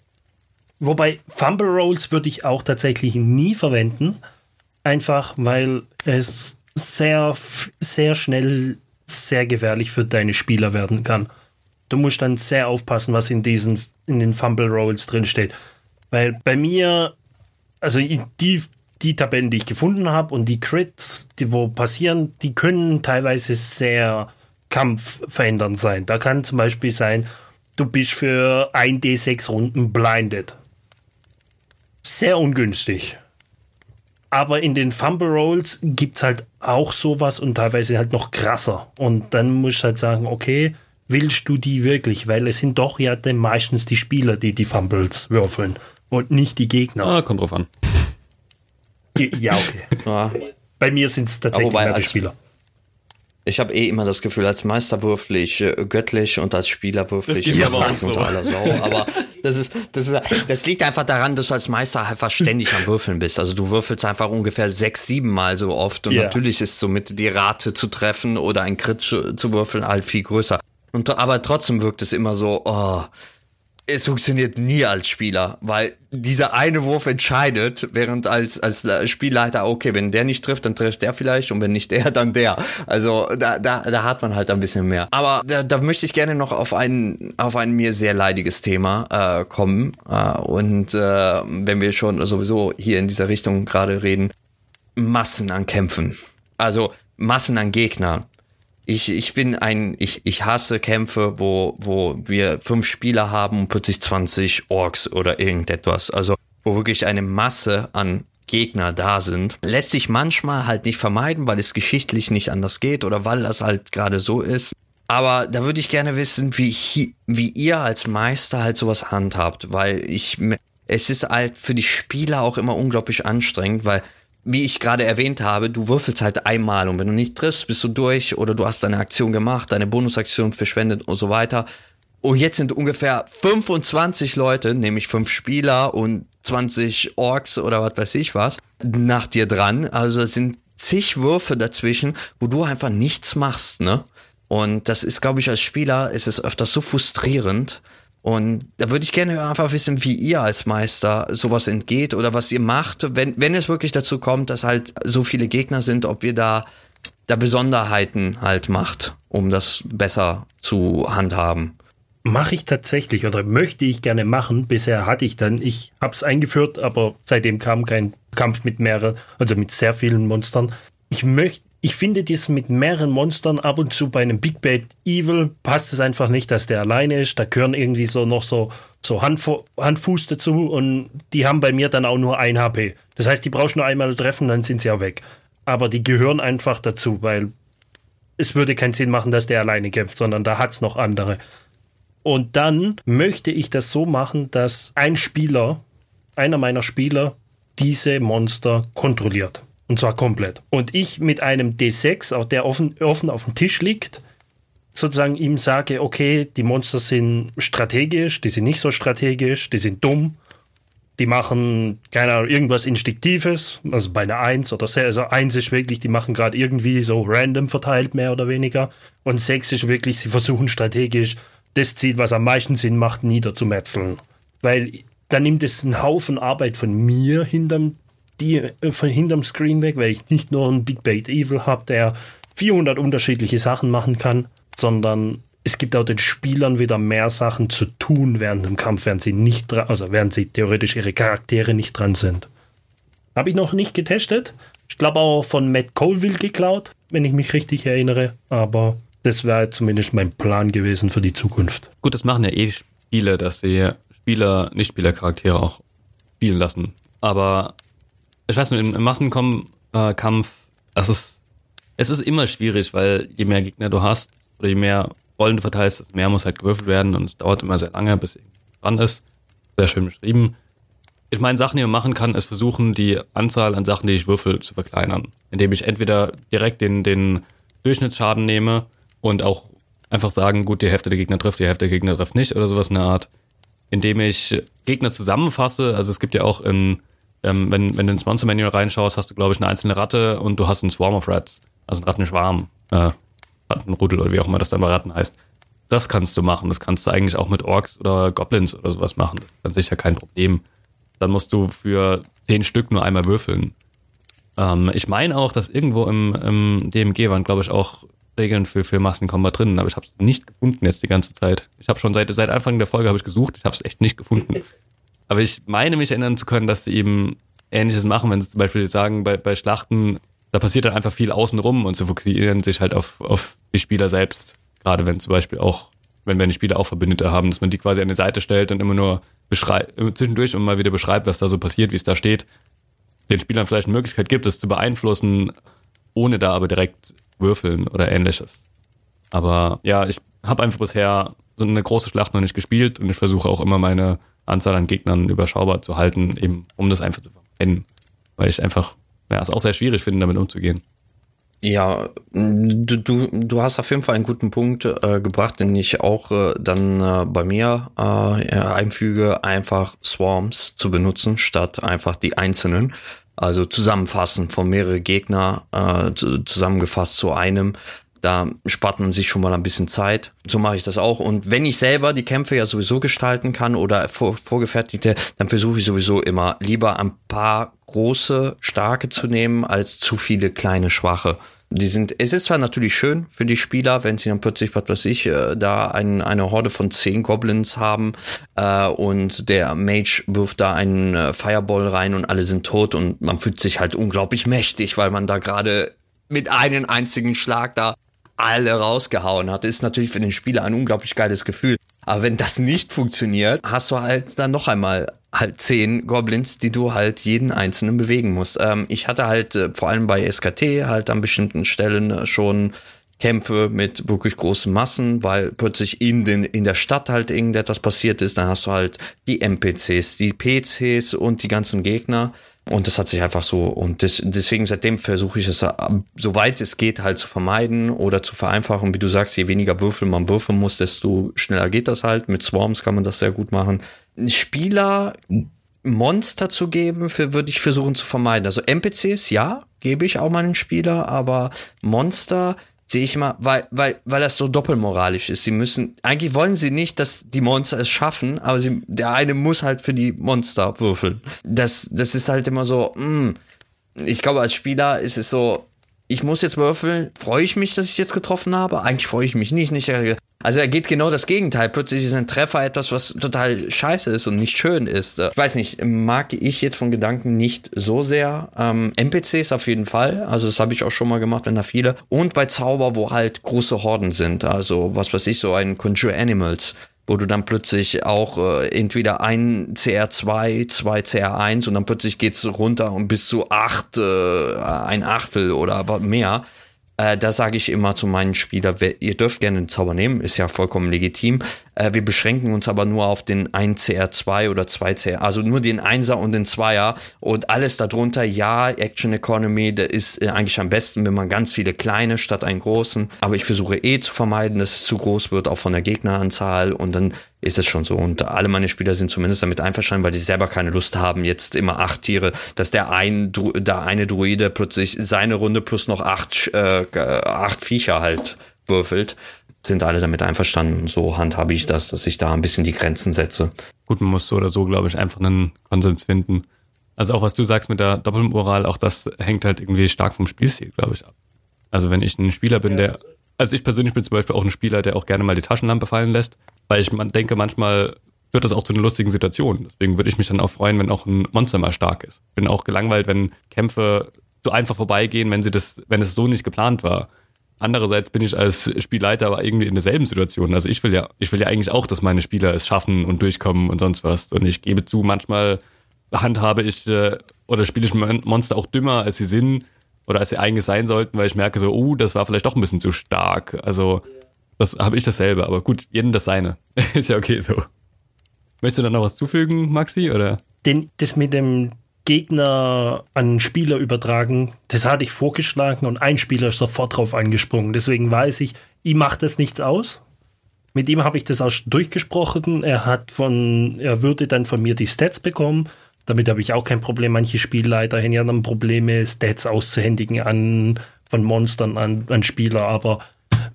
Wobei Fumble Rolls würde ich auch tatsächlich nie verwenden, einfach weil es sehr, sehr schnell sehr gefährlich für deine Spieler werden kann. Du musst dann sehr aufpassen, was in diesen in den Fumble Rolls drin steht, weil bei mir also die die Tabellen, die ich gefunden habe und die Crits, die wo passieren, die können teilweise sehr kampfverändernd sein. Da kann zum Beispiel sein, du bist für 1d6 Runden blinded. Sehr ungünstig. Aber in den Fumble Rolls gibt es halt auch sowas und teilweise halt noch krasser. Und dann musst du halt sagen, okay, willst du die wirklich? Weil es sind doch ja meistens die Spieler, die die Fumbles würfeln und nicht die Gegner. Ah, kommt drauf an. Ja, okay. Ja. Bei mir sind es tatsächlich wobei, als, Spieler. Ich habe eh immer das Gefühl, als Meister würfel ich äh, göttlich und als Spieler würfel ich immer so. unter aller Sau. Aber das ist, das ist, das liegt einfach daran, dass du als Meister einfach ständig am Würfeln bist. Also du würfelst einfach ungefähr sechs, sieben Mal so oft und yeah. natürlich ist somit die Rate zu treffen oder ein Crit zu würfeln halt viel größer. Und, aber trotzdem wirkt es immer so, oh, es funktioniert nie als Spieler, weil dieser eine Wurf entscheidet, während als, als Spielleiter, okay, wenn der nicht trifft, dann trifft der vielleicht und wenn nicht der, dann der. Also da, da, da hat man halt ein bisschen mehr. Aber da, da möchte ich gerne noch auf ein, auf ein mir sehr leidiges Thema äh, kommen. Äh, und äh, wenn wir schon sowieso hier in dieser Richtung gerade reden, Massen an Kämpfen. Also Massen an Gegnern ich, ich bin ein, ich, ich hasse Kämpfe, wo, wo wir fünf Spieler haben und plötzlich 20 Orks oder irgendetwas. Also, wo wirklich eine Masse an Gegner da sind. Lässt sich manchmal halt nicht vermeiden, weil es geschichtlich nicht anders geht oder weil das halt gerade so ist. Aber da würde ich gerne wissen, wie, wie ihr als Meister halt sowas handhabt, weil ich, es ist halt für die Spieler auch immer unglaublich anstrengend, weil wie ich gerade erwähnt habe, du würfelst halt einmal und wenn du nicht triffst, bist du durch oder du hast deine Aktion gemacht, deine Bonusaktion verschwendet und so weiter. Und jetzt sind ungefähr 25 Leute, nämlich fünf Spieler und 20 Orks oder was weiß ich was, nach dir dran. Also es sind zig Würfe dazwischen, wo du einfach nichts machst, ne? Und das ist, glaube ich, als Spieler ist es öfters so frustrierend. Und da würde ich gerne einfach wissen, wie ihr als Meister sowas entgeht oder was ihr macht, wenn, wenn es wirklich dazu kommt, dass halt so viele Gegner sind, ob ihr da, da Besonderheiten halt macht, um das besser zu handhaben. Mache ich tatsächlich oder möchte ich gerne machen. Bisher hatte ich dann, ich habe es eingeführt, aber seitdem kam kein Kampf mit mehreren, also mit sehr vielen Monstern. Ich möchte ich finde das mit mehreren Monstern ab und zu bei einem Big Bad Evil passt es einfach nicht, dass der alleine ist. Da gehören irgendwie so noch so, so Handfu Handfuß dazu und die haben bei mir dann auch nur ein HP. Das heißt, die brauchst du nur einmal treffen, dann sind sie ja weg. Aber die gehören einfach dazu, weil es würde keinen Sinn machen, dass der alleine kämpft, sondern da hat es noch andere. Und dann möchte ich das so machen, dass ein Spieler, einer meiner Spieler, diese Monster kontrolliert. Und zwar komplett. Und ich mit einem D6, auch der offen, offen auf dem Tisch liegt, sozusagen ihm sage, okay, die Monster sind strategisch, die sind nicht so strategisch, die sind dumm, die machen, keine Ahnung, irgendwas Instinktives, also bei einer Eins oder sehr, also Eins ist wirklich, die machen gerade irgendwie so random verteilt, mehr oder weniger. Und Sechs ist wirklich, sie versuchen strategisch das Ziel, was am meisten Sinn macht, niederzumetzeln. Weil dann nimmt es einen Haufen Arbeit von mir hinterm, die, äh, von hinterm Screen weg, weil ich nicht nur einen Big Bait Evil habe, der 400 unterschiedliche Sachen machen kann, sondern es gibt auch den Spielern wieder mehr Sachen zu tun während dem Kampf, während sie nicht dran, also während sie theoretisch ihre Charaktere nicht dran sind. Habe ich noch nicht getestet. Ich glaube auch von Matt Colville geklaut, wenn ich mich richtig erinnere. Aber das wäre zumindest mein Plan gewesen für die Zukunft. Gut, das machen ja eh Spiele, dass sie Spieler, Nicht-Spieler-Charaktere auch spielen lassen. Aber ich weiß nicht, im, im Massenkampf, äh, es ist, es ist immer schwierig, weil je mehr Gegner du hast oder je mehr Rollen du verteilst, desto mehr muss halt gewürfelt werden und es dauert immer sehr lange, bis irgendwas dran ist. Sehr schön beschrieben. Ich meine, Sachen, die man machen kann, ist versuchen, die Anzahl an Sachen, die ich würfel, zu verkleinern. Indem ich entweder direkt den, den Durchschnittsschaden nehme und auch einfach sagen, gut, die Hälfte der Gegner trifft, die Hälfte der Gegner trifft nicht oder sowas in der Art. Indem ich Gegner zusammenfasse, also es gibt ja auch in, ähm, wenn, wenn du ins Monster Manual reinschaust, hast du, glaube ich, eine einzelne Ratte und du hast einen Swarm of Rats, also einen Rattenschwarm. Äh, Rattenrudel oder wie auch immer das dann bei Ratten heißt. Das kannst du machen. Das kannst du eigentlich auch mit Orks oder Goblins oder sowas machen. Das ist dann sicher kein Problem. Dann musst du für zehn Stück nur einmal würfeln. Ähm, ich meine auch, dass irgendwo im, im DMG waren, glaube ich, auch Regeln für, für Massenkombat drin, aber ich habe es nicht gefunden jetzt die ganze Zeit. Ich habe schon seit, seit Anfang der Folge ich gesucht, ich habe es echt nicht gefunden. Aber ich meine mich erinnern zu können, dass sie eben Ähnliches machen, wenn sie zum Beispiel sagen, bei, bei Schlachten da passiert dann einfach viel außenrum und sie fokussieren sich halt auf, auf die Spieler selbst. Gerade wenn zum Beispiel auch, wenn wir die Spieler auch Verbündete haben, dass man die quasi an die Seite stellt und immer nur beschreibt, zwischendurch immer wieder beschreibt, was da so passiert, wie es da steht. Den Spielern vielleicht eine Möglichkeit gibt, es zu beeinflussen, ohne da aber direkt würfeln oder ähnliches. Aber ja, ich habe einfach bisher so eine große Schlacht noch nicht gespielt und ich versuche auch immer meine Anzahl an Gegnern überschaubar zu halten, eben um das einfach zu vermeiden. Weil ich einfach ja, es auch sehr schwierig finden, damit umzugehen. Ja, du, du, du hast auf jeden Fall einen guten Punkt äh, gebracht, den ich auch äh, dann äh, bei mir äh, einfüge, einfach Swarms zu benutzen, statt einfach die einzelnen. Also zusammenfassen von mehrere Gegner äh, zusammengefasst zu einem. Da spart man sich schon mal ein bisschen Zeit. So mache ich das auch. Und wenn ich selber die Kämpfe ja sowieso gestalten kann oder vor, vorgefertigte, dann versuche ich sowieso immer lieber ein paar große, starke zu nehmen, als zu viele kleine, schwache. Die sind, es ist zwar natürlich schön für die Spieler, wenn sie dann plötzlich, was weiß ich, äh, da ein, eine Horde von zehn Goblins haben äh, und der Mage wirft da einen äh, Fireball rein und alle sind tot und man fühlt sich halt unglaublich mächtig, weil man da gerade mit einem einzigen Schlag da alle rausgehauen hat, ist natürlich für den Spieler ein unglaublich geiles Gefühl. Aber wenn das nicht funktioniert, hast du halt dann noch einmal halt zehn Goblins, die du halt jeden einzelnen bewegen musst. Ähm, ich hatte halt äh, vor allem bei SKT halt an bestimmten Stellen schon Kämpfe mit wirklich großen Massen, weil plötzlich in, den, in der Stadt halt irgendetwas passiert ist. Dann hast du halt die NPCs, die PCs und die ganzen Gegner. Und das hat sich einfach so, und das, deswegen seitdem versuche ich es, soweit es geht, halt zu vermeiden oder zu vereinfachen. Wie du sagst, je weniger Würfel man würfeln muss, desto schneller geht das halt. Mit Swarms kann man das sehr gut machen. Spieler Monster zu geben, für, würde ich versuchen zu vermeiden. Also NPCs, ja, gebe ich auch meinen Spieler, aber Monster sehe ich mal, weil, weil, weil das so doppelmoralisch ist. Sie müssen, eigentlich wollen sie nicht, dass die Monster es schaffen, aber sie, der eine muss halt für die Monster würfeln. Das, das ist halt immer so, mh. Mm, ich glaube, als Spieler ist es so, ich muss jetzt würfeln, freue ich mich, dass ich jetzt getroffen habe? Eigentlich freue ich mich nicht, nicht. Also er geht genau das Gegenteil. Plötzlich ist ein Treffer etwas, was total scheiße ist und nicht schön ist. Ich weiß nicht, mag ich jetzt von Gedanken nicht so sehr. Ähm, NPCs auf jeden Fall. Also das habe ich auch schon mal gemacht, wenn da viele. Und bei Zauber, wo halt große Horden sind. Also was weiß ich, so ein Conjure Animals wo du dann plötzlich auch äh, entweder ein CR2, zwei CR1 und dann plötzlich geht's runter und bis zu acht, äh, ein Achtel oder mehr. Äh, da sage ich immer zu meinen Spielern, ihr dürft gerne den Zauber nehmen, ist ja vollkommen legitim. Äh, wir beschränken uns aber nur auf den 1 CR2 oder 2 CR, also nur den 1er und den 2er und alles darunter, ja, Action Economy, der ist äh, eigentlich am besten, wenn man ganz viele kleine statt einen großen, aber ich versuche eh zu vermeiden, dass es zu groß wird, auch von der Gegneranzahl. Und dann ist es schon so. Und alle meine Spieler sind zumindest damit einverstanden, weil die selber keine Lust haben, jetzt immer acht Tiere, dass der, ein, der eine Druide plötzlich seine Runde plus noch acht, äh, acht Viecher halt würfelt sind alle damit einverstanden. So handhabe ich das, dass ich da ein bisschen die Grenzen setze. Gut, man muss so oder so, glaube ich, einfach einen Konsens finden. Also auch was du sagst mit der Doppelmoral, auch das hängt halt irgendwie stark vom Spielstil, glaube ich, ab. Also wenn ich ein Spieler bin, der, also ich persönlich bin zum Beispiel auch ein Spieler, der auch gerne mal die Taschenlampe fallen lässt, weil ich denke, manchmal führt das auch zu einer lustigen Situation. Deswegen würde ich mich dann auch freuen, wenn auch ein Monster mal stark ist. Bin auch gelangweilt, wenn Kämpfe so einfach vorbeigehen, wenn sie das, wenn es so nicht geplant war. Andererseits bin ich als Spielleiter aber irgendwie in derselben Situation. Also ich will ja, ich will ja eigentlich auch, dass meine Spieler es schaffen und durchkommen und sonst was. Und ich gebe zu, manchmal handhabe ich äh, oder spiele ich Monster auch dümmer, als sie sind oder als sie eigentlich sein sollten, weil ich merke so, oh, das war vielleicht doch ein bisschen zu stark. Also das habe ich dasselbe, aber gut, jedem das seine. Ist ja okay so. Möchtest du da noch was zufügen, Maxi, oder? Den, das mit dem Gegner an Spieler übertragen, das hatte ich vorgeschlagen und ein Spieler ist sofort drauf angesprungen. Deswegen weiß ich, ihm macht das nichts aus. Mit ihm habe ich das auch durchgesprochen. Er hat von, er würde dann von mir die Stats bekommen. Damit habe ich auch kein Problem. Manche Spielleiter haben ja dann Probleme, Stats auszuhändigen an von Monstern an, an Spieler, aber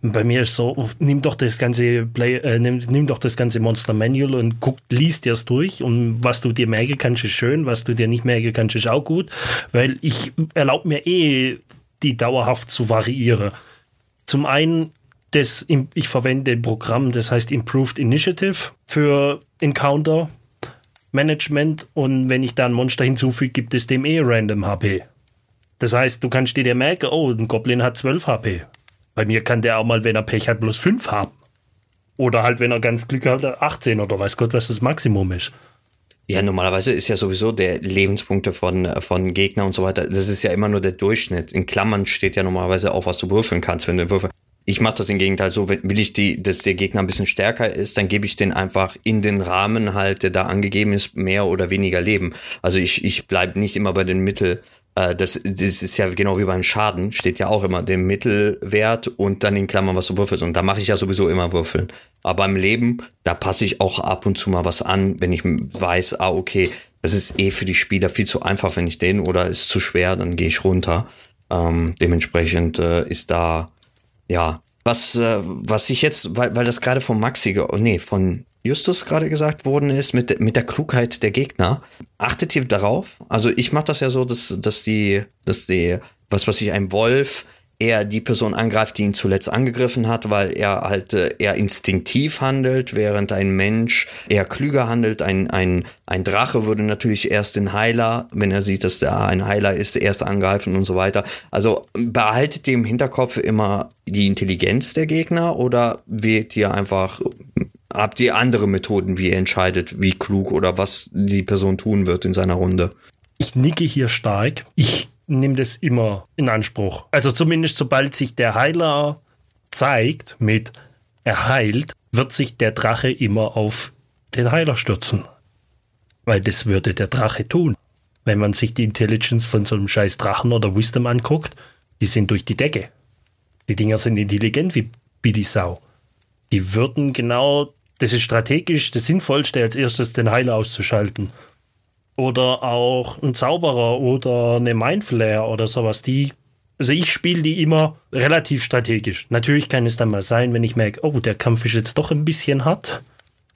bei mir ist so, nimm doch das ganze Play, äh, nimm, nimm doch das ganze Monster Manual und guck, liest dir es durch und was du dir merken kannst, ist schön, was du dir nicht merken kannst, ist auch gut, weil ich erlaube mir eh, die dauerhaft zu variieren. Zum einen, das, ich verwende ein Programm, das heißt Improved Initiative für Encounter Management und wenn ich da ein Monster hinzufüge, gibt es dem eh Random HP. Das heißt, du kannst dir merken, oh, ein Goblin hat 12 HP. Bei mir kann der auch mal, wenn er Pech hat, bloß 5 haben. Oder halt, wenn er ganz Glück hat, 18 oder weiß Gott, was das Maximum ist. Ja, normalerweise ist ja sowieso der Lebenspunkte von, von Gegner und so weiter, das ist ja immer nur der Durchschnitt. In Klammern steht ja normalerweise auch, was du würfeln kannst, wenn du würfelst. Ich mache das im Gegenteil so, will ich die, dass der Gegner ein bisschen stärker ist, dann gebe ich den einfach in den Rahmen halt, der da angegeben ist, mehr oder weniger Leben. Also ich, ich bleibe nicht immer bei den Mittel, das, das ist ja genau wie beim Schaden, steht ja auch immer der Mittelwert und dann in Klammern, was du würfelst. Und da mache ich ja sowieso immer Würfeln. Aber beim Leben, da passe ich auch ab und zu mal was an, wenn ich weiß, ah, okay, das ist eh für die Spieler viel zu einfach, wenn ich den oder ist zu schwer, dann gehe ich runter. Ähm, dementsprechend äh, ist da, ja, was, äh, was ich jetzt, weil, weil das gerade von Maxi, nee, von Justus gerade gesagt worden ist, mit, mit der Klugheit der Gegner. Achtet ihr darauf? Also ich mache das ja so, dass, dass die, dass die, was weiß ich, ein Wolf eher die Person angreift, die ihn zuletzt angegriffen hat, weil er halt äh, eher instinktiv handelt, während ein Mensch eher klüger handelt. Ein, ein, ein Drache würde natürlich erst den Heiler, wenn er sieht, dass der ein Heiler ist, erst angreifen und so weiter. Also behaltet ihr im Hinterkopf immer die Intelligenz der Gegner oder wählt ihr einfach habt ihr andere Methoden, wie ihr entscheidet, wie klug oder was die Person tun wird in seiner Runde? Ich nicke hier stark. Ich nehme das immer in Anspruch. Also zumindest sobald sich der Heiler zeigt mit er heilt, wird sich der Drache immer auf den Heiler stürzen. Weil das würde der Drache tun. Wenn man sich die Intelligence von so einem scheiß Drachen oder Wisdom anguckt, die sind durch die Decke. Die Dinger sind intelligent wie, wie die Sau. Die würden genau das ist strategisch das Sinnvollste, als erstes den Heiler auszuschalten. Oder auch ein Zauberer oder eine Mindflayer oder sowas. Die, also ich spiele die immer relativ strategisch. Natürlich kann es dann mal sein, wenn ich merke, oh, der Kampf ist jetzt doch ein bisschen hart,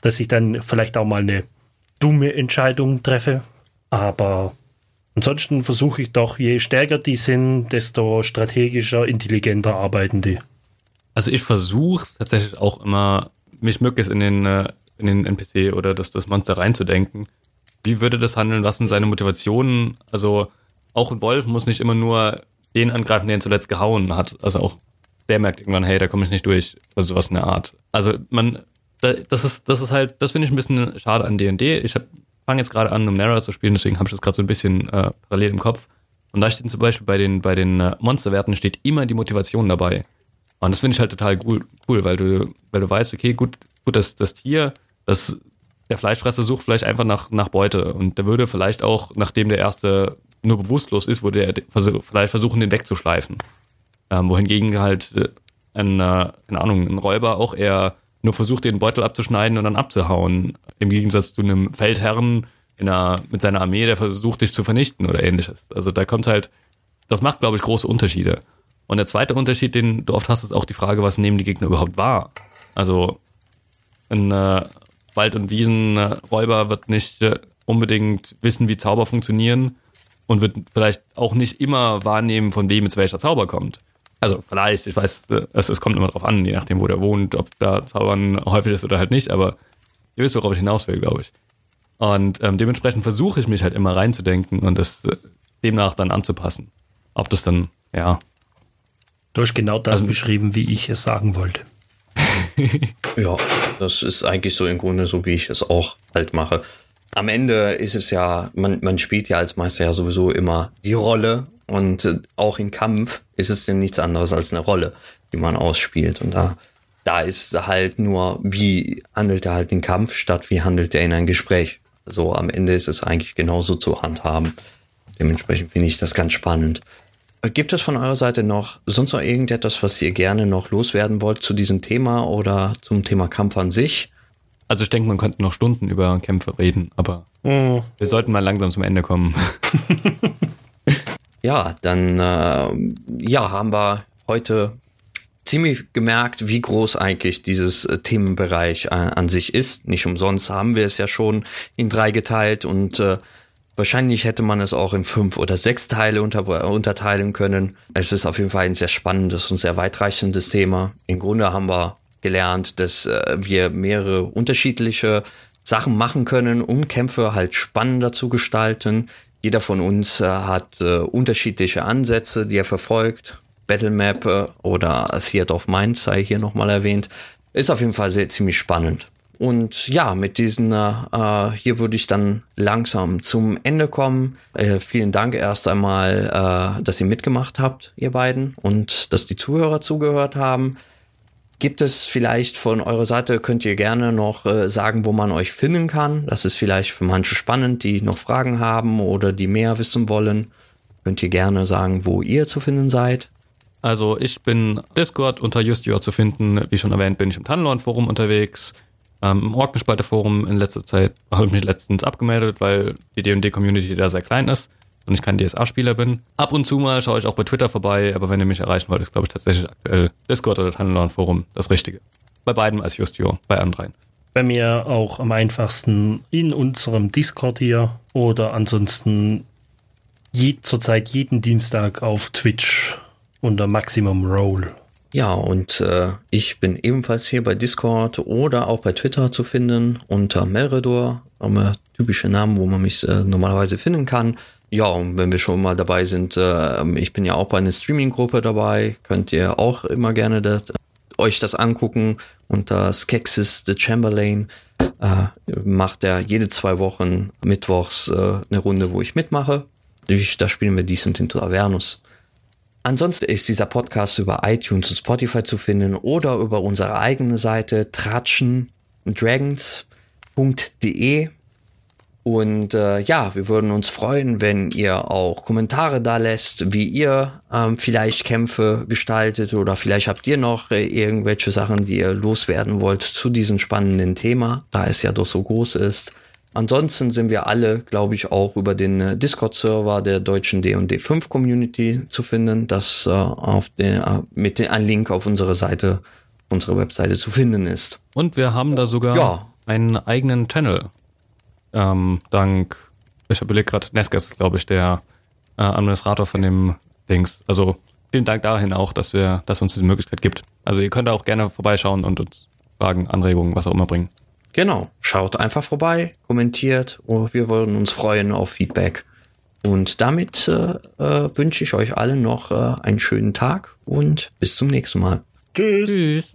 dass ich dann vielleicht auch mal eine dumme Entscheidung treffe. Aber ansonsten versuche ich doch, je stärker die sind, desto strategischer, intelligenter arbeiten die. Also ich versuche tatsächlich auch immer mich möglichst in den, äh, in den NPC oder das, das Monster reinzudenken. Wie würde das handeln? Was sind seine Motivationen? Also auch ein Wolf muss nicht immer nur den angreifen, den er zuletzt gehauen hat. Also auch der merkt irgendwann, hey, da komme ich nicht durch oder sowas in der Art. Also man, das ist, das ist halt, das finde ich ein bisschen schade an D&D. Ich fange jetzt gerade an, Numenera zu spielen, deswegen habe ich das gerade so ein bisschen äh, parallel im Kopf. Und da steht zum Beispiel bei den, bei den äh, Monsterwerten steht immer die Motivation dabei. Und das finde ich halt total cool, cool, weil du, weil du weißt, okay, gut, gut, das, das Tier, das, der Fleischfresser sucht vielleicht einfach nach, nach Beute und der würde vielleicht auch, nachdem der erste nur bewusstlos ist, würde er vielleicht versuchen, den wegzuschleifen. Ähm, wohingegen halt äh, ein, äh, keine Ahnung, ein Räuber auch eher nur versucht, den Beutel abzuschneiden und dann abzuhauen. Im Gegensatz zu einem Feldherrn in einer, mit seiner Armee, der versucht, dich zu vernichten oder ähnliches. Also da kommt halt, das macht, glaube ich, große Unterschiede. Und der zweite Unterschied, den du oft hast, ist auch die Frage, was nehmen die Gegner überhaupt wahr? Also ein äh, Wald- und Wiesenräuber wird nicht äh, unbedingt wissen, wie Zauber funktionieren und wird vielleicht auch nicht immer wahrnehmen, von wem jetzt welcher Zauber kommt. Also vielleicht, ich weiß, äh, es, es kommt immer drauf an, je nachdem, wo der wohnt, ob da Zaubern häufig ist oder halt nicht, aber ihr wisst, worauf ich hinaus will, glaube ich. Und ähm, dementsprechend versuche ich mich halt immer reinzudenken und das äh, demnach dann anzupassen. Ob das dann, ja. Du hast genau das also, beschrieben, wie ich es sagen wollte. ja, das ist eigentlich so im Grunde so, wie ich es auch halt mache. Am Ende ist es ja, man, man spielt ja als Meister ja sowieso immer die Rolle und äh, auch im Kampf ist es denn nichts anderes als eine Rolle, die man ausspielt. Und da, da ist halt nur, wie handelt er halt den Kampf statt wie handelt er in ein Gespräch. So am Ende ist es eigentlich genauso zu handhaben. Dementsprechend finde ich das ganz spannend. Gibt es von eurer Seite noch sonst noch irgendetwas, was ihr gerne noch loswerden wollt zu diesem Thema oder zum Thema Kampf an sich? Also ich denke, man könnte noch Stunden über Kämpfe reden, aber oh. wir sollten mal langsam zum Ende kommen. ja, dann äh, ja, haben wir heute ziemlich gemerkt, wie groß eigentlich dieses äh, Themenbereich äh, an sich ist. Nicht umsonst haben wir es ja schon in drei geteilt und äh, Wahrscheinlich hätte man es auch in fünf oder sechs Teile unter, unterteilen können. Es ist auf jeden Fall ein sehr spannendes und sehr weitreichendes Thema. Im Grunde haben wir gelernt, dass äh, wir mehrere unterschiedliche Sachen machen können, um Kämpfe halt spannender zu gestalten. Jeder von uns äh, hat äh, unterschiedliche Ansätze, die er verfolgt. Battlemap äh, oder Theater of Mind sei hier nochmal erwähnt. Ist auf jeden Fall sehr ziemlich spannend. Und ja, mit diesen, äh, hier würde ich dann langsam zum Ende kommen. Äh, vielen Dank erst einmal, äh, dass ihr mitgemacht habt, ihr beiden, und dass die Zuhörer zugehört haben. Gibt es vielleicht von eurer Seite, könnt ihr gerne noch äh, sagen, wo man euch finden kann? Das ist vielleicht für manche spannend, die noch Fragen haben oder die mehr wissen wollen. Könnt ihr gerne sagen, wo ihr zu finden seid? Also ich bin Discord unter Justio zu finden. Wie schon erwähnt, bin ich im Tannenlorn-Forum unterwegs. Ähm, Im Orkenspalte-Forum in letzter Zeit habe ich mich letztens abgemeldet, weil die D&D-Community da sehr klein ist und ich kein DSA-Spieler bin. Ab und zu mal schaue ich auch bei Twitter vorbei, aber wenn ihr mich erreichen wollt, ist glaube ich tatsächlich aktuell Discord oder Tunnelorn-Forum das Richtige. Bei beiden als Justio, bei anderen. Bei mir auch am einfachsten in unserem Discord hier oder ansonsten je, zurzeit jeden Dienstag auf Twitch unter Maximum Roll. Ja, und äh, ich bin ebenfalls hier bei Discord oder auch bei Twitter zu finden unter Melredor, ein typische Namen, wo man mich äh, normalerweise finden kann. Ja, und wenn wir schon mal dabei sind, äh, ich bin ja auch bei einer Streaming-Gruppe dabei, könnt ihr auch immer gerne das, euch das angucken unter Skexis the Chamberlain. Äh, macht er jede zwei Wochen mittwochs äh, eine Runde, wo ich mitmache. Da spielen wir Decent into Avernus. Ansonsten ist dieser Podcast über iTunes und Spotify zu finden oder über unsere eigene Seite tratschendragons.de. Und äh, ja, wir würden uns freuen, wenn ihr auch Kommentare da lässt, wie ihr ähm, vielleicht Kämpfe gestaltet oder vielleicht habt ihr noch äh, irgendwelche Sachen, die ihr loswerden wollt zu diesem spannenden Thema, da es ja doch so groß ist. Ansonsten sind wir alle, glaube ich, auch über den äh, Discord-Server der deutschen D&D 5 Community zu finden, das äh, auf den, äh, mit den, ein Link auf unserer Seite, unsere Webseite zu finden ist. Und wir haben da sogar ja. einen eigenen Channel. Ähm, dank, ich überlege gerade, ist, glaube ich, der äh, Administrator von dem Dings. Also vielen Dank dahin auch, dass wir, dass uns diese Möglichkeit gibt. Also ihr könnt auch gerne vorbeischauen und uns Fragen, Anregungen, was auch immer bringen. Genau. Schaut einfach vorbei, kommentiert. Und wir würden uns freuen auf Feedback. Und damit äh, äh, wünsche ich euch allen noch äh, einen schönen Tag und bis zum nächsten Mal. Tschüss. Tschüss.